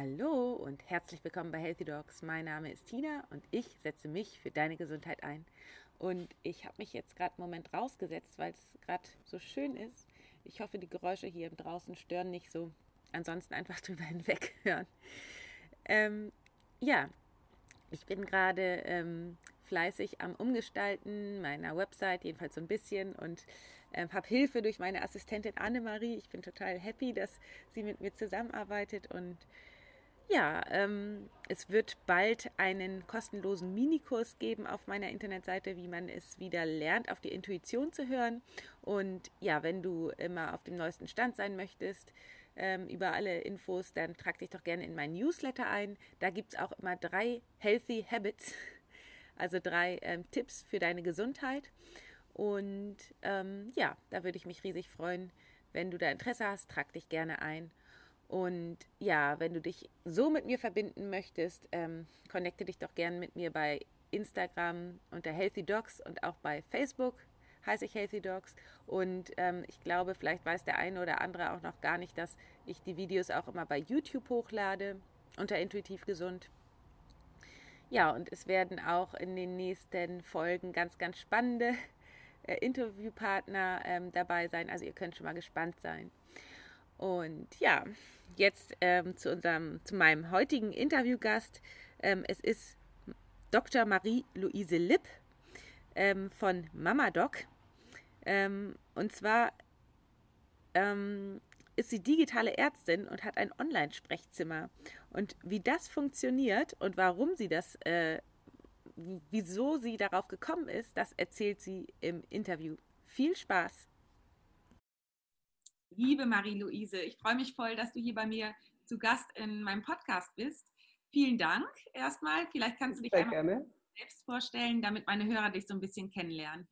Hallo und herzlich willkommen bei Healthy Dogs. Mein Name ist Tina und ich setze mich für deine Gesundheit ein. Und ich habe mich jetzt gerade einen Moment rausgesetzt, weil es gerade so schön ist. Ich hoffe, die Geräusche hier draußen stören nicht so. Ansonsten einfach drüber hinweg hören. Ähm, ja, ich bin gerade ähm, fleißig am Umgestalten meiner Website, jedenfalls so ein bisschen und ähm, habe Hilfe durch meine Assistentin Annemarie. Ich bin total happy, dass sie mit mir zusammenarbeitet und ja, ähm, es wird bald einen kostenlosen Minikurs geben auf meiner Internetseite, wie man es wieder lernt, auf die Intuition zu hören. Und ja, wenn du immer auf dem neuesten Stand sein möchtest, ähm, über alle Infos, dann trag dich doch gerne in meinen Newsletter ein. Da gibt es auch immer drei Healthy Habits, also drei ähm, Tipps für deine Gesundheit. Und ähm, ja, da würde ich mich riesig freuen, wenn du da Interesse hast, trag dich gerne ein. Und ja, wenn du dich so mit mir verbinden möchtest, ähm, connecte dich doch gerne mit mir bei Instagram unter Healthy Dogs und auch bei Facebook heiße ich Healthy Dogs. Und ähm, ich glaube, vielleicht weiß der eine oder andere auch noch gar nicht, dass ich die Videos auch immer bei YouTube hochlade unter Intuitiv Gesund. Ja, und es werden auch in den nächsten Folgen ganz, ganz spannende äh, Interviewpartner ähm, dabei sein. Also ihr könnt schon mal gespannt sein. Und ja, jetzt ähm, zu unserem, zu meinem heutigen Interviewgast. Ähm, es ist Dr. Marie-Louise Lipp ähm, von Mama Doc. Ähm, und zwar ähm, ist sie digitale Ärztin und hat ein Online-Sprechzimmer. Und wie das funktioniert und warum sie das, äh, wieso sie darauf gekommen ist, das erzählt sie im Interview. Viel Spaß! Liebe Marie-Louise, ich freue mich voll, dass du hier bei mir zu Gast in meinem Podcast bist. Vielen Dank erstmal. Vielleicht kannst du dich Sehr einmal selbst vorstellen, damit meine Hörer dich so ein bisschen kennenlernen.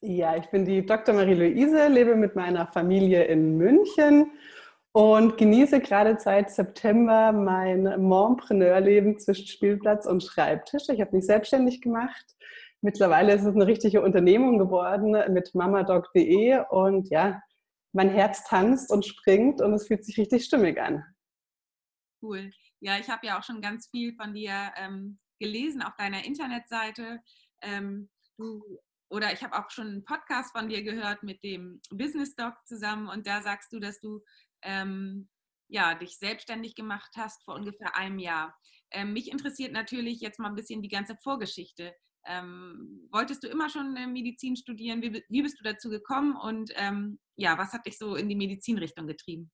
Ja, ich bin die Dr. Marie-Louise, lebe mit meiner Familie in München und genieße gerade seit September mein Montpreneur-Leben zwischen Spielplatz und Schreibtisch. Ich habe mich selbstständig gemacht. Mittlerweile ist es eine richtige Unternehmung geworden mit mamadoc.de und ja, mein Herz tanzt und springt und es fühlt sich richtig stimmig an. Cool. Ja, ich habe ja auch schon ganz viel von dir ähm, gelesen auf deiner Internetseite. Ähm, du, oder ich habe auch schon einen Podcast von dir gehört mit dem Business Doc zusammen und da sagst du, dass du ähm, ja, dich selbstständig gemacht hast vor ungefähr einem Jahr. Ähm, mich interessiert natürlich jetzt mal ein bisschen die ganze Vorgeschichte. Ähm, wolltest du immer schon Medizin studieren? Wie, wie, bist du dazu gekommen und ähm, ja, was hat dich so in die Medizinrichtung getrieben?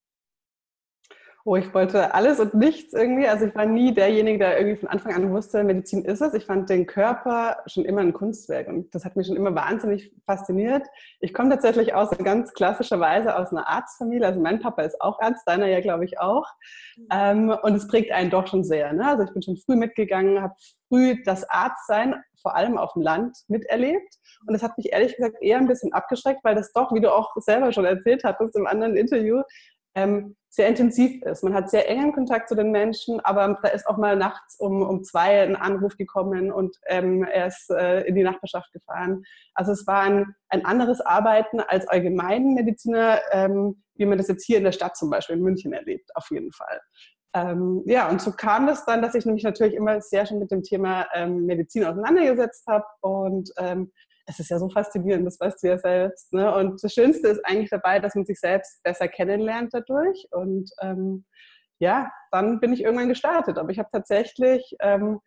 Oh, ich wollte alles und nichts irgendwie. Also ich war nie derjenige, der irgendwie von Anfang an wusste, Medizin ist es. Ich fand den Körper schon immer ein Kunstwerk und das hat mich schon immer wahnsinnig fasziniert. Ich komme tatsächlich aus ganz klassischerweise aus einer Arztfamilie. Also mein Papa ist auch Arzt, deiner ja glaube ich auch. Ähm, und es prägt einen doch schon sehr. Ne? Also ich bin schon früh mitgegangen, habe früh das Arztsein vor allem auf dem Land miterlebt. Und das hat mich ehrlich gesagt eher ein bisschen abgeschreckt, weil das doch, wie du auch selber schon erzählt hattest im anderen Interview, ähm, sehr intensiv ist. Man hat sehr engen Kontakt zu den Menschen, aber da ist auch mal nachts um, um zwei ein Anruf gekommen und ähm, er ist äh, in die Nachbarschaft gefahren. Also es war ein, ein anderes Arbeiten als Allgemeinmediziner, ähm, wie man das jetzt hier in der Stadt zum Beispiel in München erlebt, auf jeden Fall. Ähm, ja, und so kam es dann, dass ich mich natürlich immer sehr schon mit dem Thema ähm, Medizin auseinandergesetzt habe und ähm, es ist ja so faszinierend, das weißt du ja selbst. Ne? Und das Schönste ist eigentlich dabei, dass man sich selbst besser kennenlernt dadurch. Und ähm, ja, dann bin ich irgendwann gestartet. Aber ich habe tatsächlich ähm,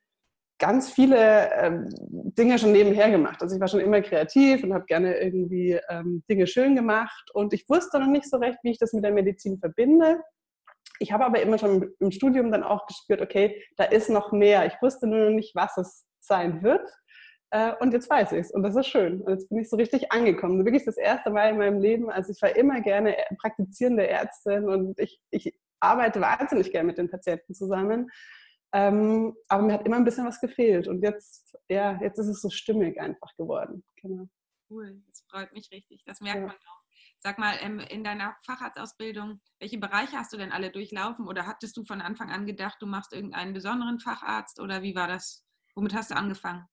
ganz viele ähm, Dinge schon nebenher gemacht. Also ich war schon immer kreativ und habe gerne irgendwie ähm, Dinge schön gemacht. Und ich wusste noch nicht so recht, wie ich das mit der Medizin verbinde. Ich habe aber immer schon im Studium dann auch gespürt, okay, da ist noch mehr. Ich wusste nur noch nicht, was es sein wird. Äh, und jetzt weiß ich es und das ist schön. Und jetzt bin ich so richtig angekommen. Wirklich das erste Mal in meinem Leben. Also ich war immer gerne praktizierende Ärztin und ich, ich arbeite wahnsinnig gerne mit den Patienten zusammen. Ähm, aber mir hat immer ein bisschen was gefehlt. Und jetzt, ja, jetzt ist es so stimmig einfach geworden. Genau. Cool, das freut mich richtig. Das merkt ja. man auch. Sag mal, ähm, in deiner Facharztausbildung, welche Bereiche hast du denn alle durchlaufen? Oder hattest du von Anfang an gedacht, du machst irgendeinen besonderen Facharzt? Oder wie war das? Womit hast du angefangen?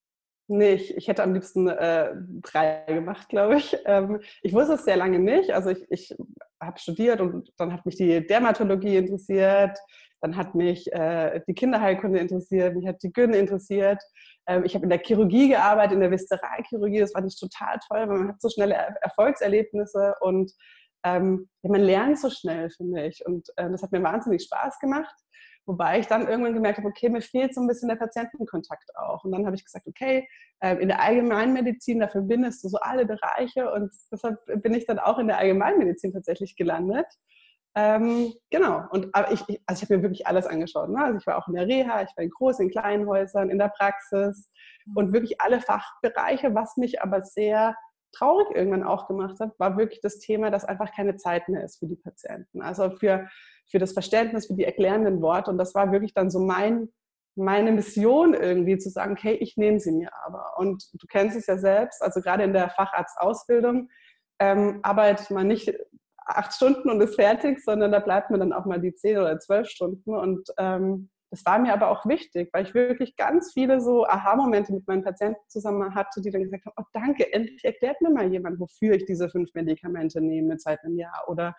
Nee, ich, ich hätte am liebsten äh, drei gemacht, glaube ich. Ähm, ich wusste es sehr lange nicht. Also ich, ich habe studiert und dann hat mich die Dermatologie interessiert, dann hat mich äh, die Kinderheilkunde interessiert, mich hat die Gyn interessiert. Ähm, ich habe in der Chirurgie gearbeitet, in der Viszeralchirurgie. Das fand ich total toll, weil man hat so schnelle Erfolgserlebnisse und ähm, ja, man lernt so schnell, finde ich. Und äh, das hat mir wahnsinnig Spaß gemacht. Wobei ich dann irgendwann gemerkt habe, okay, mir fehlt so ein bisschen der Patientenkontakt auch. Und dann habe ich gesagt, okay, ähm, in der Allgemeinmedizin, da verbindest du so alle Bereiche und deshalb bin ich dann auch in der Allgemeinmedizin tatsächlich gelandet. Ähm, genau, und aber ich, also ich habe mir wirklich alles angeschaut. Ne? Also ich war auch in der Reha, ich war in großen, in kleinen Häusern, in der Praxis und wirklich alle Fachbereiche, was mich aber sehr traurig irgendwann auch gemacht hat, war wirklich das Thema, dass einfach keine Zeit mehr ist für die Patienten. Also für, für das Verständnis, für die erklärenden Worte. Und das war wirklich dann so mein, meine Mission irgendwie zu sagen, okay, ich nehme sie mir aber. Und du kennst es ja selbst, also gerade in der Facharztausbildung ähm, arbeitet man nicht acht Stunden und ist fertig, sondern da bleibt man dann auch mal die zehn oder zwölf Stunden. Und ähm, das war mir aber auch wichtig, weil ich wirklich ganz viele so Aha-Momente mit meinen Patienten zusammen hatte, die dann gesagt haben, oh danke, endlich erklärt mir mal jemand, wofür ich diese fünf Medikamente nehme seit einem Jahr. Oder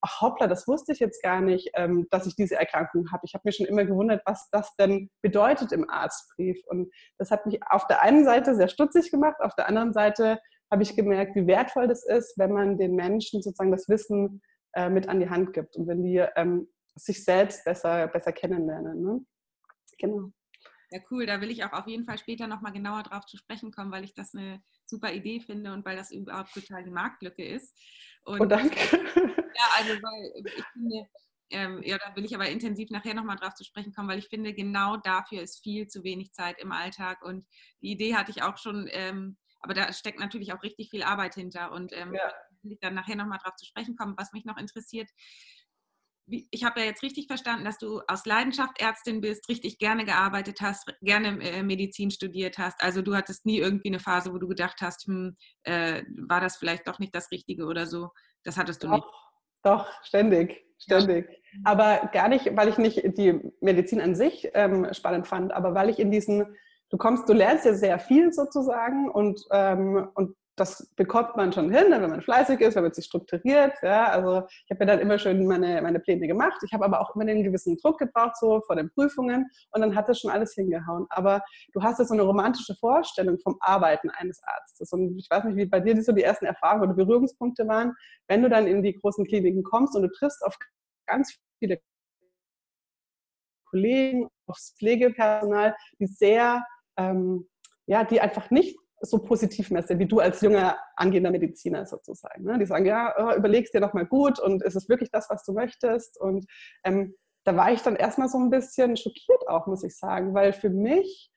ach hoppla, das wusste ich jetzt gar nicht, ähm, dass ich diese Erkrankung habe. Ich habe mir schon immer gewundert, was das denn bedeutet im Arztbrief. Und das hat mich auf der einen Seite sehr stutzig gemacht, auf der anderen Seite habe ich gemerkt, wie wertvoll das ist, wenn man den Menschen sozusagen das Wissen äh, mit an die Hand gibt und wenn die ähm, sich selbst besser, besser kennenlernen. Ne? Genau. Ja, cool. Da will ich auch auf jeden Fall später nochmal genauer drauf zu sprechen kommen, weil ich das eine super Idee finde und weil das überhaupt total die Marktlücke ist. Und, oh, danke. Ja, also weil ich finde, ähm, ja, da will ich aber intensiv nachher nochmal drauf zu sprechen kommen, weil ich finde, genau dafür ist viel zu wenig Zeit im Alltag. Und die Idee hatte ich auch schon, ähm, aber da steckt natürlich auch richtig viel Arbeit hinter. Und ähm, ja. will ich dann nachher nochmal drauf zu sprechen kommen. Was mich noch interessiert, ich habe ja jetzt richtig verstanden, dass du aus Leidenschaft Ärztin bist, richtig gerne gearbeitet hast, gerne äh, Medizin studiert hast. Also du hattest nie irgendwie eine Phase, wo du gedacht hast, hm, äh, war das vielleicht doch nicht das Richtige oder so. Das hattest du doch, nicht. Doch, ständig, ständig. Aber gar nicht, weil ich nicht die Medizin an sich ähm, spannend fand, aber weil ich in diesen, du kommst, du lernst ja sehr viel sozusagen und, ähm, und das bekommt man schon hin, wenn man fleißig ist, wenn man sich strukturiert. Ja, also ich habe mir dann immer schön meine, meine Pläne gemacht. Ich habe aber auch immer einen gewissen Druck gebraucht, so vor den Prüfungen. Und dann hat das schon alles hingehauen. Aber du hast ja so eine romantische Vorstellung vom Arbeiten eines Arztes. Und ich weiß nicht, wie bei dir so die ersten Erfahrungen oder Berührungspunkte waren, wenn du dann in die großen Kliniken kommst und du triffst auf ganz viele Kollegen, aufs Pflegepersonal, die sehr, ähm, ja, die einfach nicht so positiv messe, wie du als junger angehender Mediziner sozusagen. Ne? Die sagen, ja, oh, überlegst dir doch mal gut und ist es wirklich das, was du möchtest? Und ähm, da war ich dann erstmal so ein bisschen schockiert auch, muss ich sagen, weil für mich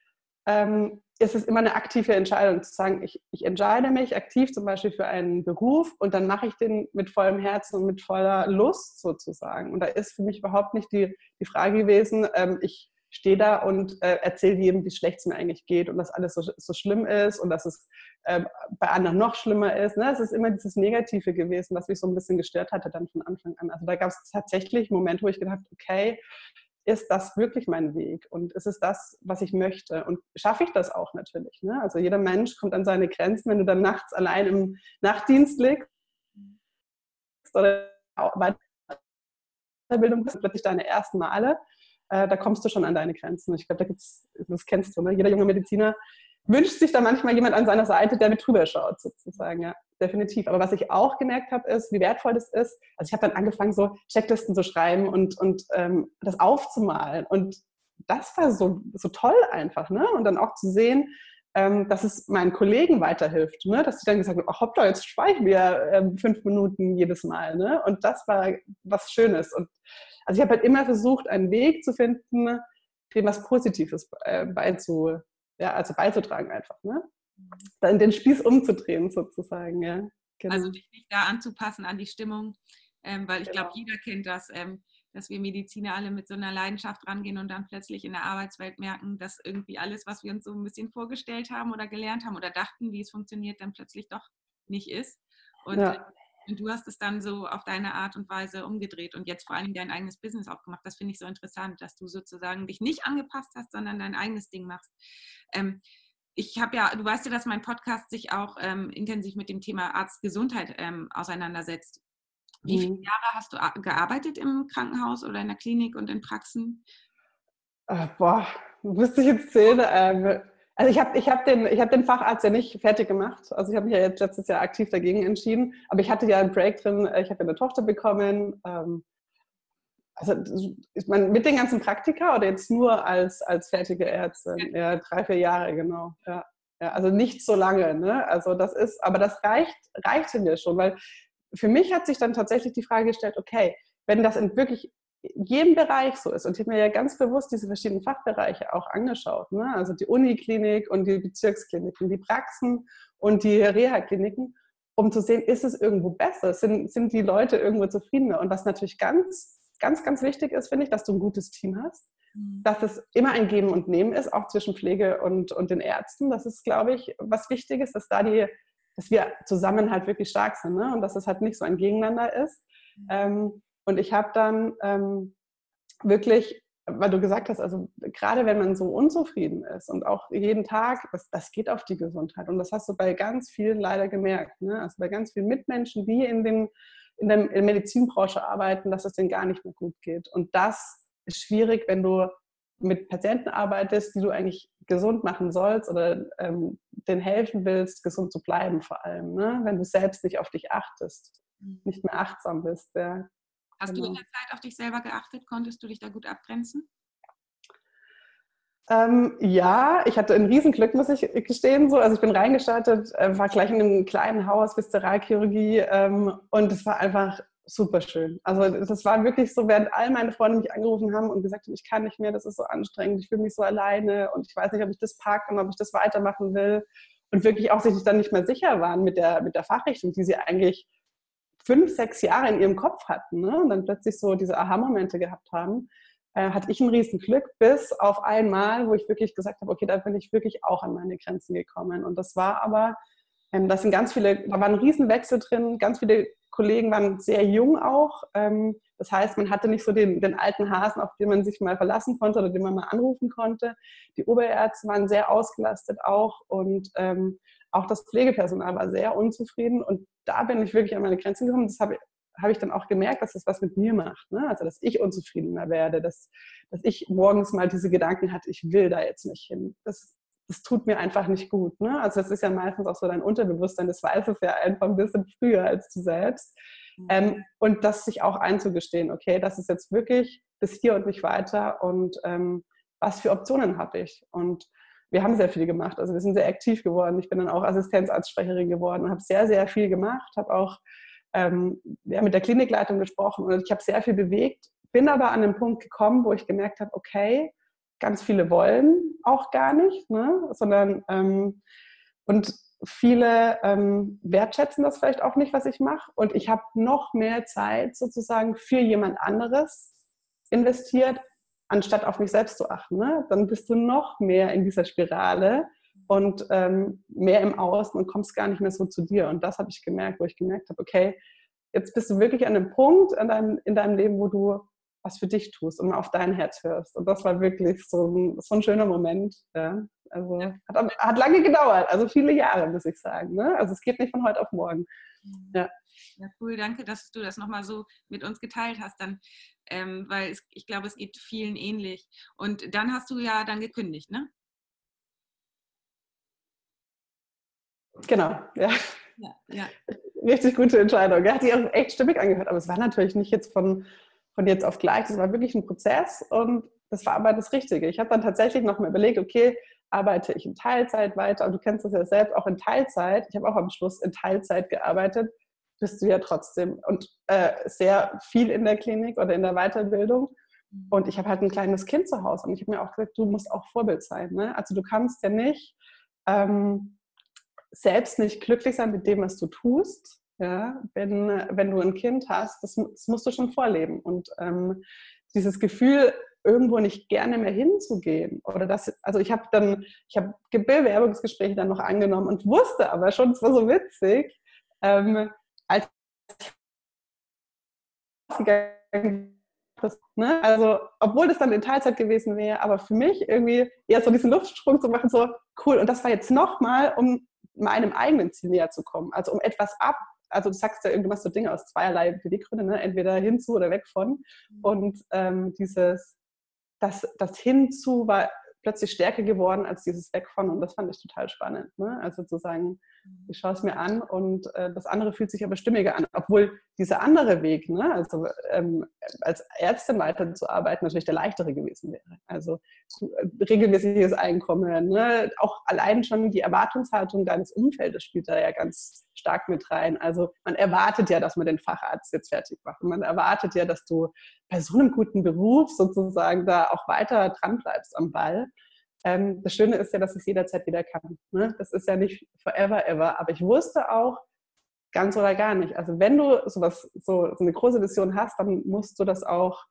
ähm, ist es immer eine aktive Entscheidung zu sagen, ich, ich entscheide mich aktiv zum Beispiel für einen Beruf und dann mache ich den mit vollem Herzen und mit voller Lust sozusagen. Und da ist für mich überhaupt nicht die, die Frage gewesen, ähm, ich stehe da und äh, erzähle jedem, wie schlecht es mir eigentlich geht und dass alles so, so schlimm ist und dass es äh, bei anderen noch schlimmer ist. Ne? Es ist immer dieses Negative gewesen, was mich so ein bisschen gestört hatte dann von Anfang an. Also da gab es tatsächlich Momente, wo ich gedacht okay, ist das wirklich mein Weg und ist es das, was ich möchte? Und schaffe ich das auch natürlich? Ne? Also jeder Mensch kommt an seine Grenzen, wenn du dann nachts allein im Nachtdienst liegst oder Weiterbildung plötzlich deine ersten Male äh, da kommst du schon an deine Grenzen. Ich glaube, da gibt's, das kennst du, ne? Jeder junge Mediziner wünscht sich da manchmal jemand an seiner Seite, der mit drüber schaut, sozusagen, ja, definitiv. Aber was ich auch gemerkt habe, ist, wie wertvoll das ist. Also ich habe dann angefangen, so Checklisten zu schreiben und, und ähm, das aufzumalen. Und das war so, so toll einfach, ne? Und dann auch zu sehen, ähm, dass es meinen Kollegen weiterhilft, ne? dass sie dann gesagt haben, ach hoppla, jetzt speichern wir ähm, fünf Minuten jedes Mal. Ne? Und das war was Schönes. Und also ich habe halt immer versucht, einen Weg zu finden, dem was Positives äh, beizu, ja, also beizutragen einfach. Ne? Dann den Spieß umzudrehen sozusagen. Ja. Genau. Also dich nicht da anzupassen an die Stimmung, ähm, weil ich genau. glaube, jeder kennt das, ähm, dass wir Mediziner alle mit so einer Leidenschaft rangehen und dann plötzlich in der Arbeitswelt merken, dass irgendwie alles, was wir uns so ein bisschen vorgestellt haben oder gelernt haben oder dachten, wie es funktioniert, dann plötzlich doch nicht ist. Und ja. Und du hast es dann so auf deine Art und Weise umgedreht und jetzt vor allem dein eigenes Business aufgemacht. Das finde ich so interessant, dass du sozusagen dich nicht angepasst hast, sondern dein eigenes Ding machst. Ähm, ich habe ja, du weißt ja, dass mein Podcast sich auch ähm, intensiv mit dem Thema Arztgesundheit ähm, auseinandersetzt. Wie viele mhm. Jahre hast du gearbeitet im Krankenhaus oder in der Klinik und in Praxen? Äh, boah, müsste ich jetzt zählen. Also ich habe ich hab den, hab den Facharzt ja nicht fertig gemacht. Also ich habe mich ja jetzt letztes Jahr aktiv dagegen entschieden. Aber ich hatte ja einen Break drin. Ich habe ja eine Tochter bekommen. Ähm, also ist man mit den ganzen Praktika oder jetzt nur als, als fertige Ärztin? Ja, drei, vier Jahre, genau. Ja. ja also nicht so lange. Ne? Also das ist, aber das reicht, reichte mir schon, weil für mich hat sich dann tatsächlich die Frage gestellt, okay, wenn das in wirklich jedem Bereich so ist, und ich habe mir ja ganz bewusst diese verschiedenen Fachbereiche auch angeschaut, ne? also die Uniklinik und die Bezirkskliniken, die Praxen und die Reha-Kliniken, um zu sehen, ist es irgendwo besser, sind, sind die Leute irgendwo zufriedener. Und was natürlich ganz, ganz, ganz wichtig ist, finde ich, dass du ein gutes Team hast, mhm. dass es immer ein Geben und Nehmen ist, auch zwischen Pflege und, und den Ärzten. Das ist, glaube ich, was wichtig ist, dass da die dass wir zusammen halt wirklich stark sind ne? und dass es halt nicht so ein Gegeneinander ist. Mhm. Ähm, und ich habe dann ähm, wirklich, weil du gesagt hast, also gerade wenn man so unzufrieden ist und auch jeden Tag, das, das geht auf die Gesundheit. Und das hast du bei ganz vielen leider gemerkt. Ne? Also bei ganz vielen Mitmenschen, die in, den, in der Medizinbranche arbeiten, dass es denen gar nicht mehr gut geht. Und das ist schwierig, wenn du mit Patienten arbeitest, die du eigentlich gesund machen sollst oder ähm, denen helfen willst, gesund zu bleiben vor allem, ne? wenn du selbst nicht auf dich achtest, mhm. nicht mehr achtsam bist. Ja. Hast genau. du in der Zeit auf dich selber geachtet? Konntest du dich da gut abgrenzen? Ähm, ja, ich hatte ein Riesenglück, muss ich gestehen. So. Also ich bin reingestartet, äh, war gleich in einem kleinen Haus, Viszeralchirurgie ähm, und es war einfach super schön. Also das war wirklich so, während all meine Freunde mich angerufen haben und gesagt haben, ich kann nicht mehr, das ist so anstrengend, ich fühle mich so alleine und ich weiß nicht, ob ich das packe und ob ich das weitermachen will. Und wirklich auch sich dann nicht mehr sicher waren mit der, mit der Fachrichtung, die sie eigentlich fünf, sechs Jahre in ihrem Kopf hatten ne? und dann plötzlich so diese Aha-Momente gehabt haben, äh, hatte ich ein Riesenglück, bis auf einmal, wo ich wirklich gesagt habe, okay, da bin ich wirklich auch an meine Grenzen gekommen. Und das war aber, ähm, das sind ganz viele, da war ein Riesenwechsel drin, ganz viele Kollegen waren sehr jung auch. Ähm, das heißt, man hatte nicht so den, den, alten Hasen, auf den man sich mal verlassen konnte oder den man mal anrufen konnte. Die Oberärzte waren sehr ausgelastet auch und ähm, auch das Pflegepersonal war sehr unzufrieden. Und da bin ich wirklich an meine Grenzen gekommen. Das habe habe ich dann auch gemerkt, dass das was mit mir macht. Ne? Also, dass ich unzufriedener werde, dass, dass ich morgens mal diese Gedanken hatte, ich will da jetzt nicht hin. Das, das tut mir einfach nicht gut. Ne? Also das ist ja meistens auch so dein Unterbewusstsein, das weiß es ja einfach ein bisschen früher als du selbst. Mhm. Ähm, und das sich auch einzugestehen, okay, das ist jetzt wirklich bis hier und nicht weiter und ähm, was für Optionen habe ich? Und wir haben sehr viel gemacht, also wir sind sehr aktiv geworden. Ich bin dann auch Assistenzarztsprecherin geworden, habe sehr, sehr viel gemacht, habe auch ähm, ja, mit der Klinikleitung gesprochen und ich habe sehr viel bewegt, bin aber an den Punkt gekommen, wo ich gemerkt habe, okay, ganz viele wollen auch gar nicht, ne? sondern ähm, und viele ähm, wertschätzen das vielleicht auch nicht, was ich mache. Und ich habe noch mehr Zeit sozusagen für jemand anderes investiert, anstatt auf mich selbst zu achten. Ne? Dann bist du noch mehr in dieser Spirale und ähm, mehr im Außen und kommst gar nicht mehr so zu dir. Und das habe ich gemerkt, wo ich gemerkt habe, okay, jetzt bist du wirklich an einem Punkt in deinem, in deinem Leben, wo du was für dich tust und auf dein Herz hörst. Und das war wirklich so ein, so ein schöner Moment. Ja. Also hat, hat, lange gedauert, also viele Jahre, muss ich sagen. Ne? Also es geht nicht von heute auf morgen. Mhm. Ja. Ja, cool, danke, dass du das nochmal so mit uns geteilt hast, dann, ähm, weil es, ich glaube, es geht vielen ähnlich. Und dann hast du ja dann gekündigt, ne? Genau, ja. ja, ja. Richtig gute Entscheidung. Er hat sich auch echt stimmig angehört, aber es war natürlich nicht jetzt von, von jetzt auf gleich. Das war wirklich ein Prozess und das war aber das Richtige. Ich habe dann tatsächlich noch mal überlegt, okay, arbeite ich in Teilzeit weiter? Und du kennst das ja selbst auch in Teilzeit. Ich habe auch am Schluss in Teilzeit gearbeitet. Bist du ja trotzdem und äh, sehr viel in der Klinik oder in der Weiterbildung. Und ich habe halt ein kleines Kind zu Hause und ich habe mir auch gesagt, du musst auch Vorbild sein. Ne? Also du kannst ja nicht ähm, selbst nicht glücklich sein mit dem, was du tust, ja, wenn, wenn du ein Kind hast, das, das musst du schon vorleben. Und ähm, dieses Gefühl, irgendwo nicht gerne mehr hinzugehen. Oder das, also ich habe dann, ich habe Bewerbungsgespräche dann noch angenommen und wusste aber schon, es war so witzig, ähm, als das, ne? Also, obwohl das dann in Teilzeit gewesen wäre, aber für mich irgendwie eher so diesen Luftsprung zu machen, so cool. Und das war jetzt nochmal, um meinem eigenen Ziel näher zu kommen. Also um etwas ab, also du sagst ja, du machst so Dinge aus zweierlei Beweggründen, ne? entweder hinzu oder weg von. Mhm. Und ähm, dieses, das, das Hinzu war plötzlich stärker geworden als dieses Weg von und das fand ich total spannend. Ne? Also zu sagen, mhm. ich schaue es mir an und äh, das andere fühlt sich aber stimmiger an, obwohl dieser andere Weg, ne, also ähm, als Ärztin weiterzuarbeiten, natürlich der leichtere gewesen wäre. Also äh, regelmäßiges Einkommen, ne? auch allein schon die Erwartungshaltung deines Umfeldes spielt da ja ganz stark mit rein. Also man erwartet ja, dass man den Facharzt jetzt fertig macht. Und man erwartet ja, dass du bei so einem guten Beruf sozusagen da auch weiter dran bleibst am Ball. Ähm, das Schöne ist ja, dass es jederzeit wieder kann. Ne? Das ist ja nicht forever ever. Aber ich wusste auch, ganz oder gar nicht. Also wenn du sowas, so, so eine große Vision hast, dann musst du das auch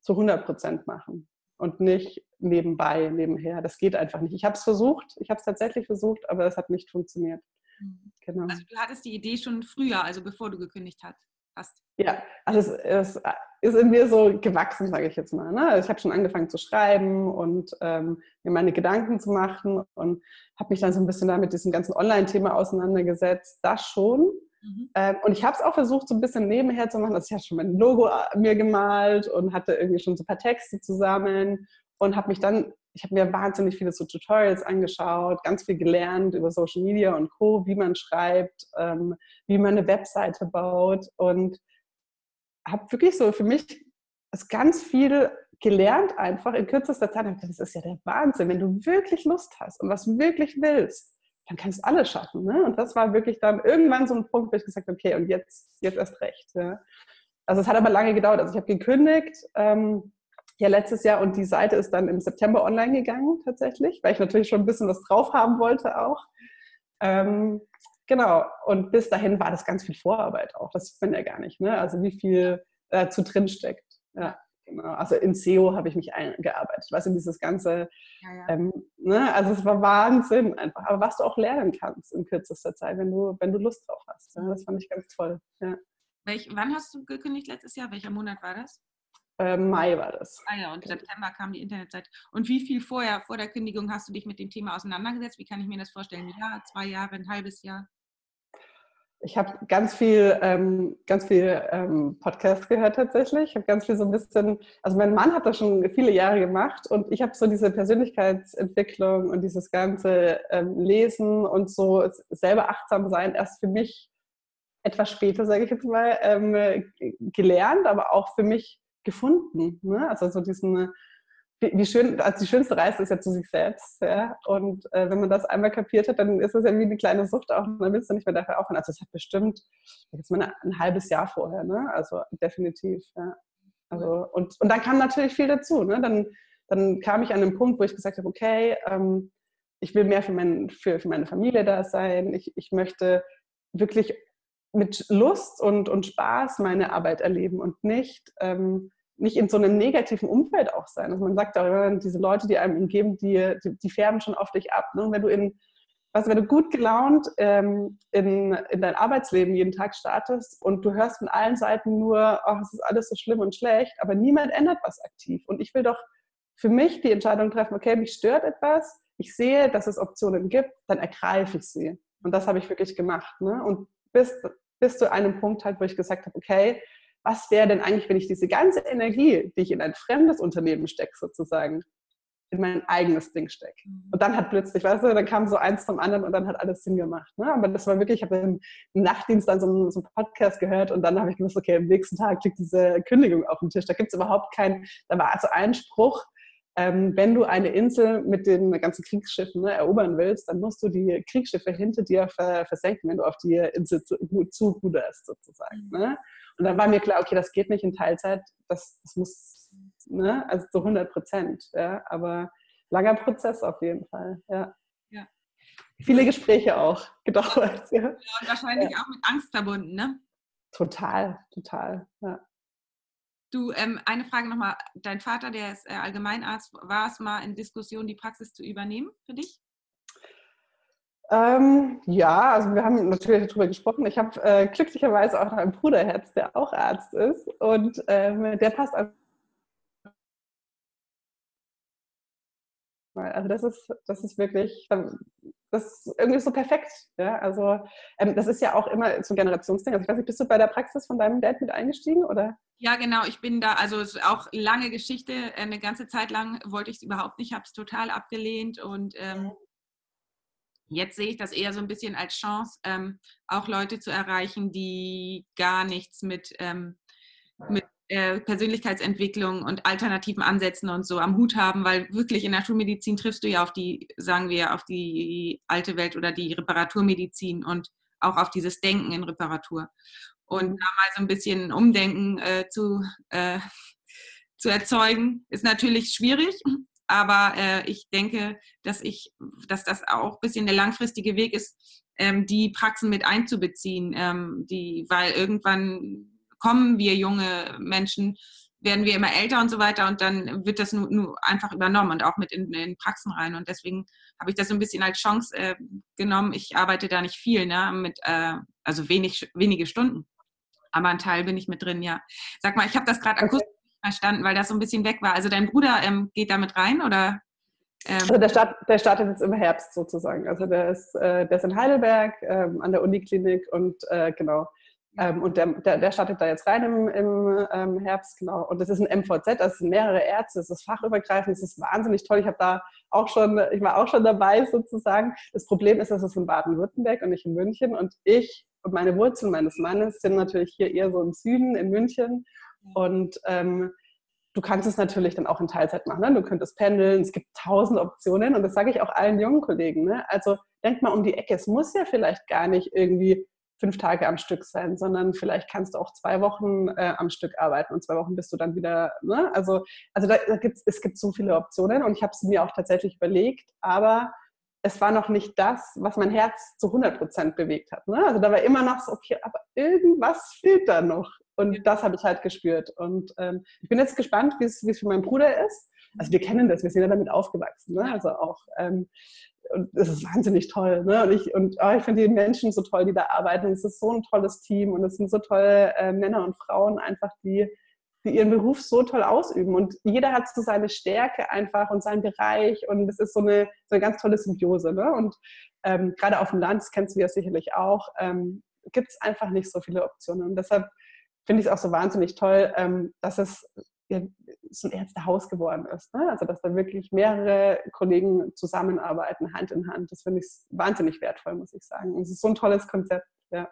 zu 100 Prozent machen und nicht nebenbei, nebenher. Das geht einfach nicht. Ich habe es versucht, ich habe es tatsächlich versucht, aber es hat nicht funktioniert. Mhm. Genau. Also du hattest die Idee schon früher, also bevor du gekündigt hast. Hast. Ja, also es, es, ist in mir so gewachsen, sage ich jetzt mal. Ne? Also ich habe schon angefangen zu schreiben und ähm, mir meine Gedanken zu machen und habe mich dann so ein bisschen da mit diesem ganzen Online-Thema auseinandergesetzt. Das schon. Mhm. Ähm, und ich habe es auch versucht, so ein bisschen nebenher zu machen. Also ich habe schon mein Logo äh, mir gemalt und hatte irgendwie schon so ein paar Texte zusammen und habe mich dann ich habe mir wahnsinnig viele so Tutorials angeschaut, ganz viel gelernt über Social Media und Co., wie man schreibt, ähm, wie man eine Webseite baut und habe wirklich so für mich ganz viel gelernt einfach in kürzester Zeit. Gedacht, das ist ja der Wahnsinn, wenn du wirklich Lust hast und was wirklich willst, dann kannst du alles schaffen. Ne? Und das war wirklich dann irgendwann so ein Punkt, wo ich gesagt habe, okay, und jetzt, jetzt erst recht. Ja? Also es hat aber lange gedauert. Also ich habe gekündigt, ähm, ja letztes Jahr und die Seite ist dann im September online gegangen tatsächlich, weil ich natürlich schon ein bisschen was drauf haben wollte auch. Ähm, genau, und bis dahin war das ganz viel Vorarbeit auch, das sieht man ja gar nicht, ne? also wie viel dazu drin steckt. Ja, genau. Also in SEO habe ich mich eingearbeitet, was in dieses ganze, ja, ja. Ähm, ne? also es war Wahnsinn einfach, aber was du auch lernen kannst in kürzester Zeit, wenn du, wenn du Lust drauf hast. Ja? Das fand ich ganz toll. Ja. Welch, wann hast du gekündigt letztes Jahr? Welcher Monat war das? Äh, Mai war das. Ah ja, und September kam die Internetseite. Und wie viel vorher, vor der Kündigung, hast du dich mit dem Thema auseinandergesetzt? Wie kann ich mir das vorstellen? Ein Jahr, zwei Jahre, ein halbes Jahr? Ich habe ganz viel, ähm, ganz viel ähm, Podcast gehört tatsächlich. Ich habe ganz viel so ein bisschen, also mein Mann hat das schon viele Jahre gemacht und ich habe so diese Persönlichkeitsentwicklung und dieses ganze ähm, Lesen und so selber achtsam sein erst für mich etwas später, sage ich jetzt mal, ähm, gelernt, aber auch für mich gefunden. Ne? Also so diesen, wie, wie, schön, also die schönste Reise ist ja zu sich selbst. Ja? Und äh, wenn man das einmal kapiert hat, dann ist es ja wie eine kleine Sucht auch dann willst du nicht mehr dafür aufhören. Also es hat bestimmt jetzt mal ein halbes Jahr vorher, ne? Also definitiv, ja. Also, und, und dann kam natürlich viel dazu. Ne? Dann, dann kam ich an einen Punkt, wo ich gesagt habe, okay, ähm, ich will mehr für, mein, für, für meine Familie da sein. Ich, ich möchte wirklich mit Lust und, und Spaß meine Arbeit erleben und nicht ähm, nicht in so einem negativen Umfeld auch sein. Also man sagt auch diese Leute, die einem umgeben, die, die, die färben schon auf dich ab. Ne? wenn du in, also wenn du gut gelaunt ähm, in, in dein Arbeitsleben jeden Tag startest und du hörst von allen Seiten nur, ach, es ist alles so schlimm und schlecht, aber niemand ändert was aktiv. Und ich will doch für mich die Entscheidung treffen, okay, mich stört etwas, ich sehe, dass es Optionen gibt, dann ergreife ich sie. Und das habe ich wirklich gemacht. Ne? Und bis, bis zu einem Punkt halt, wo ich gesagt habe, okay, was wäre denn eigentlich, wenn ich diese ganze Energie, die ich in ein fremdes Unternehmen stecke, sozusagen, in mein eigenes Ding stecke. Mhm. Und dann hat plötzlich, weißt du, dann kam so eins zum anderen und dann hat alles Sinn gemacht. Ne? Aber das war wirklich, ich habe im Nachtdienst dann so einen, so einen, Podcast gehört und dann habe ich gewusst, okay, am nächsten Tag liegt diese Kündigung auf dem Tisch. Da gibt es überhaupt keinen, da war also ein Spruch, ähm, wenn du eine Insel mit den ganzen Kriegsschiffen ne, erobern willst, dann musst du die Kriegsschiffe hinter dir versenken, wenn du auf die Insel zu, zu sozusagen. Mhm. Ne? Und dann war mir klar, okay, das geht nicht in Teilzeit, das, das muss, ne, also zu 100 Prozent. Ja, aber langer Prozess auf jeden Fall, ja. ja. Viele Gespräche auch gedauert. Ja, ja. und wahrscheinlich ja. auch mit Angst verbunden, ne? Total, total, ja. Du, ähm, eine Frage nochmal. Dein Vater, der ist äh, Allgemeinarzt, war es mal in Diskussion, die Praxis zu übernehmen für dich? Ähm, ja, also wir haben natürlich darüber gesprochen. Ich habe äh, glücklicherweise auch noch einen Bruderherz, der auch Arzt ist und ähm, der passt Also das ist, das ist wirklich, das ist irgendwie so perfekt. Ja? Also ähm, das ist ja auch immer so ein Generationsding. Also ich weiß nicht, bist du bei der Praxis von deinem Dad mit eingestiegen oder? Ja, genau. Ich bin da, also es ist auch lange Geschichte. Eine ganze Zeit lang wollte ich es überhaupt nicht, habe es total abgelehnt und ähm, Jetzt sehe ich das eher so ein bisschen als Chance, ähm, auch Leute zu erreichen, die gar nichts mit, ähm, mit äh, Persönlichkeitsentwicklung und alternativen Ansätzen und so am Hut haben, weil wirklich in der Schulmedizin triffst du ja auf die, sagen wir, auf die alte Welt oder die Reparaturmedizin und auch auf dieses Denken in Reparatur. Und mhm. da mal so ein bisschen Umdenken äh, zu, äh, zu erzeugen, ist natürlich schwierig, aber äh, ich denke, dass ich, dass das auch ein bisschen der langfristige Weg ist, ähm, die Praxen mit einzubeziehen, ähm, die, weil irgendwann kommen wir junge Menschen, werden wir immer älter und so weiter und dann wird das nur, nur einfach übernommen und auch mit in, in, Praxen rein. Und deswegen habe ich das so ein bisschen als Chance äh, genommen. Ich arbeite da nicht viel, ne, mit, äh, also wenig, wenige Stunden. Aber ein Teil bin ich mit drin, ja. Sag mal, ich habe das gerade akustisch verstanden, weil das so ein bisschen weg war. Also dein Bruder ähm, geht damit rein oder? Ähm? Also der, Start, der startet jetzt im Herbst sozusagen. Also der ist, äh, der ist in Heidelberg ähm, an der Uniklinik und äh, genau. Ähm, und der, der, der, startet da jetzt rein im, im ähm, Herbst, genau. Und das ist ein MVZ, das sind mehrere Ärzte, das ist fachübergreifend, das ist wahnsinnig toll. Ich habe da auch schon, ich war auch schon dabei sozusagen. Das Problem ist, dass es in Baden-Württemberg und nicht in München. Und ich und meine Wurzeln meines Mannes sind natürlich hier eher so im Süden, in München. Und ähm, du kannst es natürlich dann auch in Teilzeit machen. Ne? Du könntest pendeln, es gibt tausend Optionen und das sage ich auch allen jungen Kollegen. Ne? Also denk mal um die Ecke. Es muss ja vielleicht gar nicht irgendwie fünf Tage am Stück sein, sondern vielleicht kannst du auch zwei Wochen äh, am Stück arbeiten und zwei Wochen bist du dann wieder. Ne? Also, also da, gibt's, es gibt so viele Optionen und ich habe es mir auch tatsächlich überlegt, aber es war noch nicht das, was mein Herz zu 100 Prozent bewegt hat. Ne? Also da war immer noch so, okay, aber irgendwas fehlt da noch. Und das habe ich halt gespürt. Und ähm, ich bin jetzt gespannt, wie es für meinen Bruder ist. Also wir kennen das, wir sind ja damit aufgewachsen. Ne? Also auch, ähm, und es ist wahnsinnig toll. Ne? Und ich, und oh, ich finde die Menschen so toll, die da arbeiten. Es ist so ein tolles Team und es sind so tolle äh, Männer und Frauen einfach, die, die ihren Beruf so toll ausüben. Und jeder hat so seine Stärke einfach und seinen Bereich. Und es ist so eine, so eine ganz tolle Symbiose. Ne? Und ähm, gerade auf dem Land, das kennst du ja sicherlich auch, ähm, gibt es einfach nicht so viele Optionen. Und deshalb finde ich es auch so wahnsinnig toll, ähm, dass es ja, so ein Ärztehaus geworden ist. Ne? Also dass da wirklich mehrere Kollegen zusammenarbeiten, Hand in Hand. Das finde ich wahnsinnig wertvoll, muss ich sagen. Und es ist so ein tolles Konzept. Ja.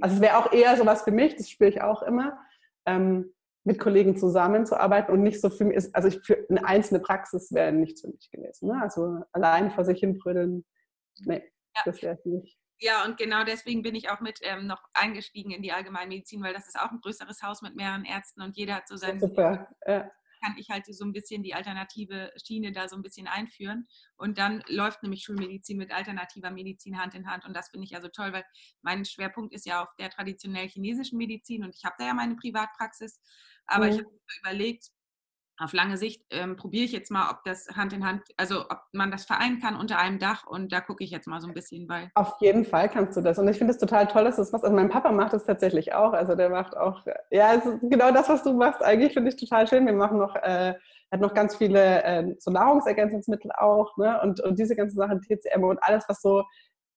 Also es wäre auch eher sowas für mich, das spüre ich auch immer, ähm, mit Kollegen zusammenzuarbeiten und nicht so für mich, also ich, für eine einzelne Praxis wäre nichts für mich gewesen. Ne? Also allein vor sich hin brüllen, nee, ja. das wäre für mich. Ja, und genau deswegen bin ich auch mit ähm, noch eingestiegen in die Allgemeinmedizin, weil das ist auch ein größeres Haus mit mehreren Ärzten und jeder hat so sein. Super. Ja. Kann ich halt so ein bisschen die alternative Schiene da so ein bisschen einführen. Und dann läuft nämlich Schulmedizin mit alternativer Medizin Hand in Hand. Und das finde ich ja so toll, weil mein Schwerpunkt ist ja auf der traditionell chinesischen Medizin und ich habe da ja meine Privatpraxis. Aber mhm. ich habe überlegt, auf lange Sicht ähm, probiere ich jetzt mal, ob das Hand in Hand, also ob man das vereinen kann unter einem Dach und da gucke ich jetzt mal so ein bisschen, weil. Auf jeden Fall kannst du das. Und ich finde es total toll, dass das machst. Also mein Papa macht das tatsächlich auch. Also der macht auch, ja, also genau das, was du machst, eigentlich finde ich total schön. Wir machen noch, äh, hat noch ganz viele äh, so Nahrungsergänzungsmittel auch, ne? Und, und diese ganzen Sachen, TCM und alles, was so.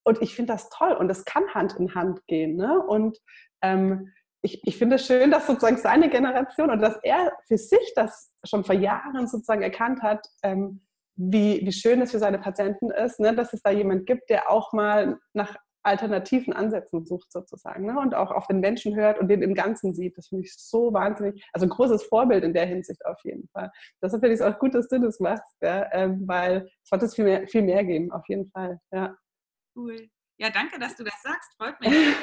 Und ich finde das toll und es kann Hand in Hand gehen, ne? Und ähm, ich, ich finde es schön, dass sozusagen seine Generation und dass er für sich das schon vor Jahren sozusagen erkannt hat, ähm, wie, wie schön es für seine Patienten ist, ne, dass es da jemand gibt, der auch mal nach alternativen Ansätzen sucht sozusagen ne, und auch auf den Menschen hört und den im Ganzen sieht. Das finde ich so wahnsinnig, also ein großes Vorbild in der Hinsicht auf jeden Fall. Deshalb finde ich es auch gut, dass du das machst, ja, ähm, weil es sollte es viel mehr, viel mehr geben, auf jeden Fall. Ja. Cool. Ja, danke, dass du das sagst. Freut mich.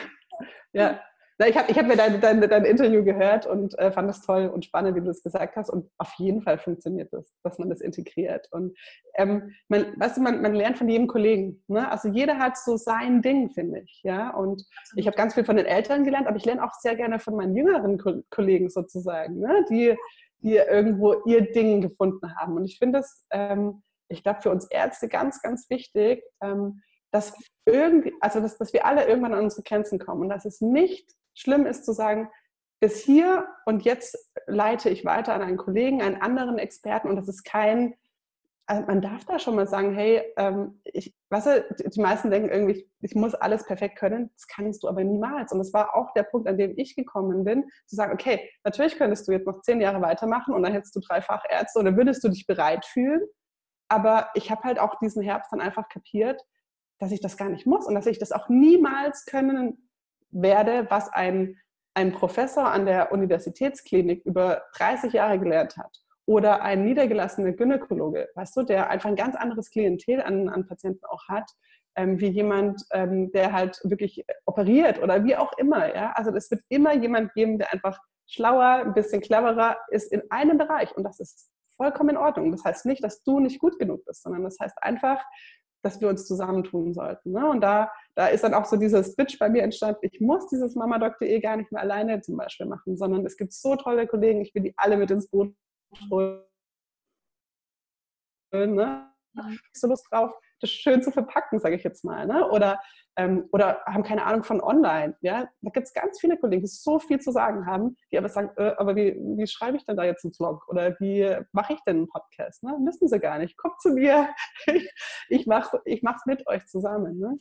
ja, ich habe ich hab mir dein, dein, dein Interview gehört und äh, fand es toll und spannend, wie du das gesagt hast. Und auf jeden Fall funktioniert das, dass man das integriert. Und ähm, man, weißt du, man, man lernt von jedem Kollegen. Ne? Also jeder hat so sein Ding, finde ich. Ja? Und ich habe ganz viel von den Eltern gelernt, aber ich lerne auch sehr gerne von meinen jüngeren Ko Kollegen sozusagen, ne? die, die irgendwo ihr Ding gefunden haben. Und ich finde das, ähm, ich glaube, für uns Ärzte ganz, ganz wichtig, ähm, dass irgendwie, also dass, dass wir alle irgendwann an unsere Grenzen kommen und dass es nicht schlimm ist zu sagen, bis hier und jetzt leite ich weiter an einen Kollegen, einen anderen Experten und das ist kein, also man darf da schon mal sagen, hey, ähm, ich, weißt du, die meisten denken irgendwie, ich muss alles perfekt können. Das kannst du aber niemals. Und das war auch der Punkt, an dem ich gekommen bin, zu sagen, okay, natürlich könntest du jetzt noch zehn Jahre weitermachen und dann hättest du drei Fachärzte oder würdest du dich bereit fühlen. Aber ich habe halt auch diesen Herbst dann einfach kapiert, dass ich das gar nicht muss und dass ich das auch niemals können werde, was ein, ein Professor an der Universitätsklinik über 30 Jahre gelernt hat oder ein niedergelassener Gynäkologe, weißt du, der einfach ein ganz anderes Klientel an, an Patienten auch hat, ähm, wie jemand, ähm, der halt wirklich operiert oder wie auch immer. Ja? Also es wird immer jemand geben, der einfach schlauer, ein bisschen cleverer ist in einem Bereich und das ist vollkommen in Ordnung. Das heißt nicht, dass du nicht gut genug bist, sondern das heißt einfach, dass wir uns zusammentun sollten. Ne? Und da, da ist dann auch so dieser Switch bei mir entstanden, ich muss dieses Mama-Doc.de gar nicht mehr alleine zum Beispiel machen, sondern es gibt so tolle Kollegen, ich will die alle mit ins Boot holen. Ne? Mhm. So Lust drauf, das schön zu verpacken, sage ich jetzt mal. Ne? Oder, ähm, oder haben keine Ahnung von online. Ja? Da gibt es ganz viele Kollegen, die so viel zu sagen haben, die aber sagen, äh, aber wie, wie schreibe ich denn da jetzt einen Vlog? Oder wie mache ich denn einen Podcast? Ne? Müssen sie gar nicht. Kommt zu mir. ich mache es ich mit euch zusammen. Ne?